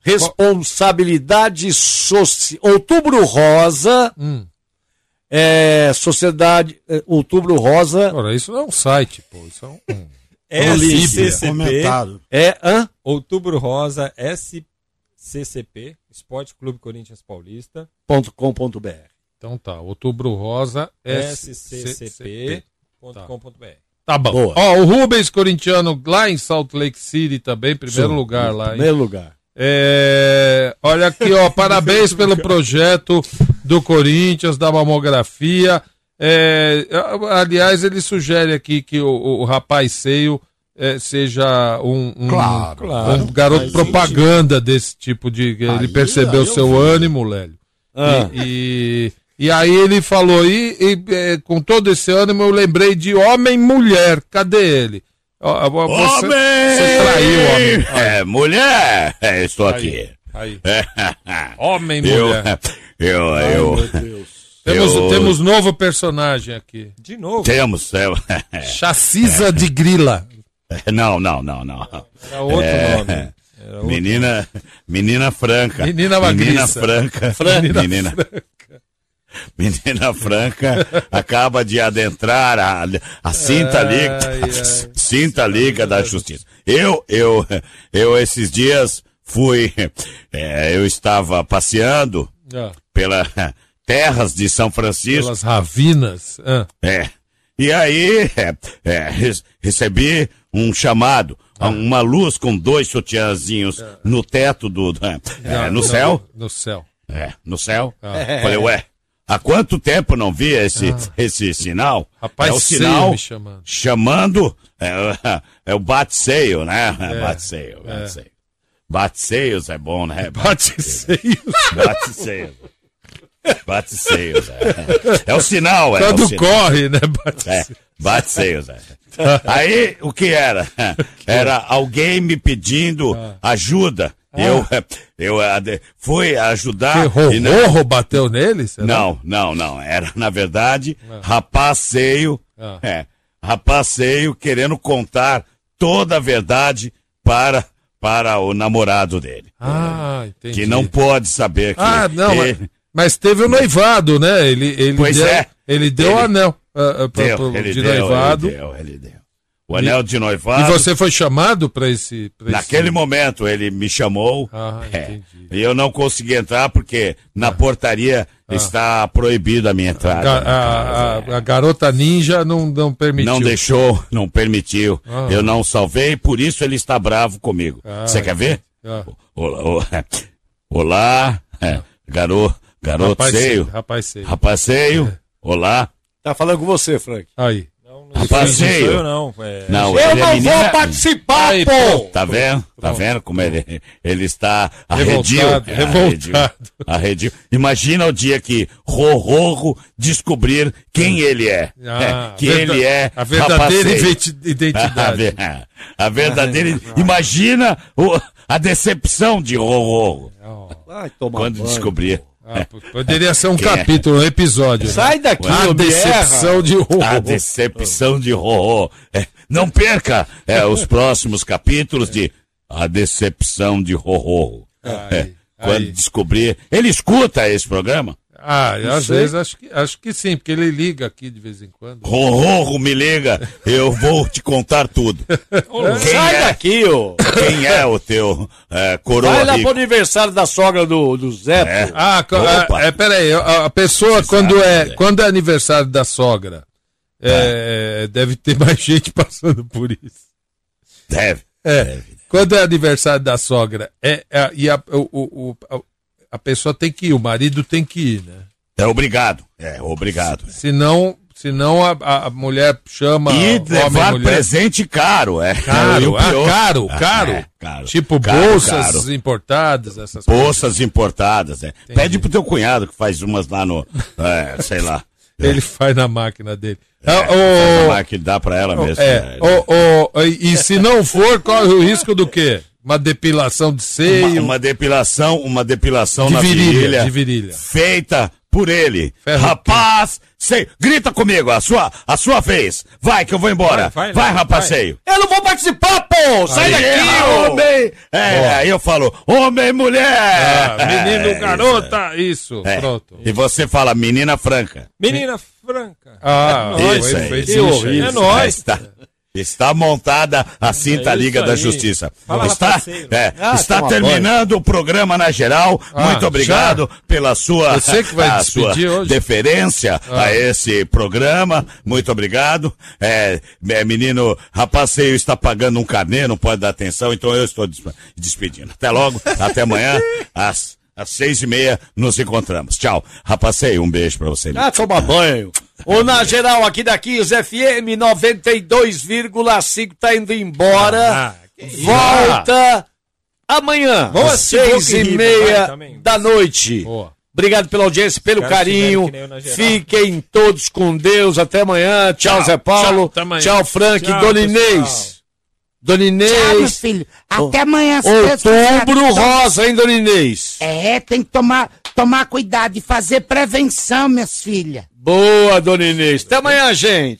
Responsabilidade Social. Outubro Rosa. Hum. É, Sociedade. é, Outubro Rosa. Ora, isso não é um site, pô. Isso é um. SCCP, Comentário. É, hã? Outubro Rosa, SCCP, Esporte Clube Corinthians Paulista, Ponto com ponto BR. Então tá. Outubro Rosa, SCCP. SCCP.com.br. Tá bom. Boa. Ó, o Rubens Corintiano lá em Salt Lake City também, primeiro Sim, lugar lá, hein? Primeiro lugar. É, olha aqui, ó, parabéns pelo projeto do Corinthians, da mamografia. É, aliás, ele sugere aqui que o, o rapaz seio é, seja um, um- Claro, claro. um garoto Faz propaganda desse tipo de. Ele Aí, percebeu aí eu seu vi. ânimo, Lélio. Ah. E, e, e aí ele falou, e, e, é, com todo esse ânimo eu lembrei de homem e mulher. Cadê ele? Ó, ó, Você, você traiu homem. É, mulher! É, estou Aí, aqui. aí. É. Homem e Eu, mulher. eu, eu, Temos, eu- temos novo personagem aqui. De novo. temos, é, Chacisa de grila. não, não, não, não. Era outro É, nome. Era outro. Menina, menina franca. Menina Menina magriça. franca. Franca. Menina, menina franca acaba de adentrar a, a cinta Ai, liga, ai. cinta liga da justiça. Eu, eu, eu esses dias fui, é, eu estava passeando Ah, pelas terras de São Francisco. pelas ravinas. Ah, É. E aí, é, é, re- recebi um chamado, uma luz com dois sutiãzinhos no teto do. é, Ah, no céu? No céu. É, no céu. Ah. Falei, ué, há quanto tempo não vi esse, esse sinal? Rapaz, é o sinal me chamando. chamando. É, é o bate-seio, né? É, Bate-seio, é. bate-seio. Bate-seios é bom, né? Bate-seios. Bate-seios. Bate-seios, é. É o sinal, é. Quando o sinal. corre, né? Bate É, bate-seios, é. Aí, o que era? Era alguém me pedindo ajuda. Ah. Eu, eu fui ajudar. Que e não- bateu nele? será? não, não, não. Era, na verdade, Ah. rapaceio. Ah. É, rapaceio querendo contar toda a verdade para, para o namorado dele. Ah, entendi. Que não pode saber que. Ah, não, mas, ele- mas teve o noivado, né? Ele, ele Pois deu, é. Ele deu o anel pra- Deu, pro- de deu, noivado. Ele deu, ele deu. O anel de noivado. E você foi chamado para esse, pra Naquele esse... momento ele me chamou. Ah, é, e eu não consegui entrar porque na portaria Ah. está proibido a minha entrada. A, a- a garota ninja não, não permitiu. Não deixou, não permitiu. Ah. Eu não salvei, por isso ele está bravo comigo. Ah, Você quer ver? Ah. Olá, olá, é, garo, garoto Rapaz seio. seio. Rapaceio, olá. Tá falando com você, Frank. Aí. Rapaceio. sou eu, não, é- Não, Eu é não menina- vou participar, Aí, pô! pronto. Tá vendo? Tá vendo como ele, ele está Revoltado, arredio? revoltado. Arredio. Imagina o dia que Rorro descobrir quem ele é. Ah, É, que verda- ele é a verdadeira identidade. A, ver- a verdadeira. Imagina o- a decepção de Rorro Vai tomar quando banho. descobrir. Ah, poderia ser um Quem é? capítulo, um episódio. né? Sai daqui, A decepção de Rorro. A decepção de Rorro. É, não perca é, os próximos capítulos de A Decepção de Rorro. É, quando aí. descobrir. Ele escuta esse programa? Ah, Não às sei. vezes acho que, acho que sim, porque ele liga aqui de vez em quando. Rorro, me liga, eu vou te contar tudo. Quem Sai é, daqui, ô! quem é o teu é, coroa Vai lá rico? pro aniversário da sogra do, do Zé, É. pô. Ah, Opa. é, é, peraí, a, a pessoa quando é, quando é aniversário da sogra, é, deve ter mais gente passando por isso. Deve. É, quando é aniversário da sogra, é, é- e a, o, o- o- a, pessoa tem que ir, o marido tem que ir, né? É obrigado. É, obrigado. Senão, senão a, a, mulher chama E levar mulher. presente caro, é. Caro, o ah, caro, Ah, caro. é, caro. Tipo Caro, bolsas caro. importadas, essas Bolsas importadas, é. Pede pro teu cunhado que faz umas lá no, é, sei lá. Ele faz na máquina dele. É, Ah, ô- uma que dá pra ela mesmo. É, é. ô, ô, e, e se não for, corre o risco do quê? Uma depilação de Uma, seio. uma depilação, uma depilação De na virilha, virilha, de virilha. feita por ele. Ferro Rapaz, sei, grita comigo, a sua, a sua vez. Vai que eu vou embora. Vai, Vai, vai, rapaceio. Eu não vou participar, pô! Sai Aí. daqui, É, ô! homem. É, aí eu falo, homem, mulher. Ah, menino, É, garota, isso, É. pronto. E você fala menina franca. Menina Franca. Ah, É nóis, isso foi- aí. foi Que isso. É Ah, nóis. Está, está montada a cinta É Liga isso da aí. Justiça. Fala, está é, Ah, está toma terminando o programa na geral. Ah, Muito obrigado pela sua, Você que vai a sua hoje? deferência Ah. a esse programa. Muito obrigado. É, é, menino, rapaceio está pagando um carnê, não pode dar atenção, então eu estou des- despedindo. Até logo, até amanhã, às, às seis e meia, nos encontramos. Tchau. Rapaceio, um beijo pra você. Ah, tomar banho. O Na Geral aqui da Kiss FM 92,5 tá indo embora. Ah, Volta amanhã, Vamos às seis e meia vai, da noite. Boa. Obrigado pela audiência, pelo Quero carinho. Fiquem todos com Deus. Até amanhã. Tchau, Tchau, Zé Paulo. tchau. Tchau, Frank. Tchau, Dona. Inês. Dona Inês. Tchau, filho. Até oh, amanhã. Outubro rosa, hein, Dona Inês? É, tem que tomar, tomar cuidado e fazer prevenção, minhas filhas. Boa, Dona Inês. Até amanhã, gente.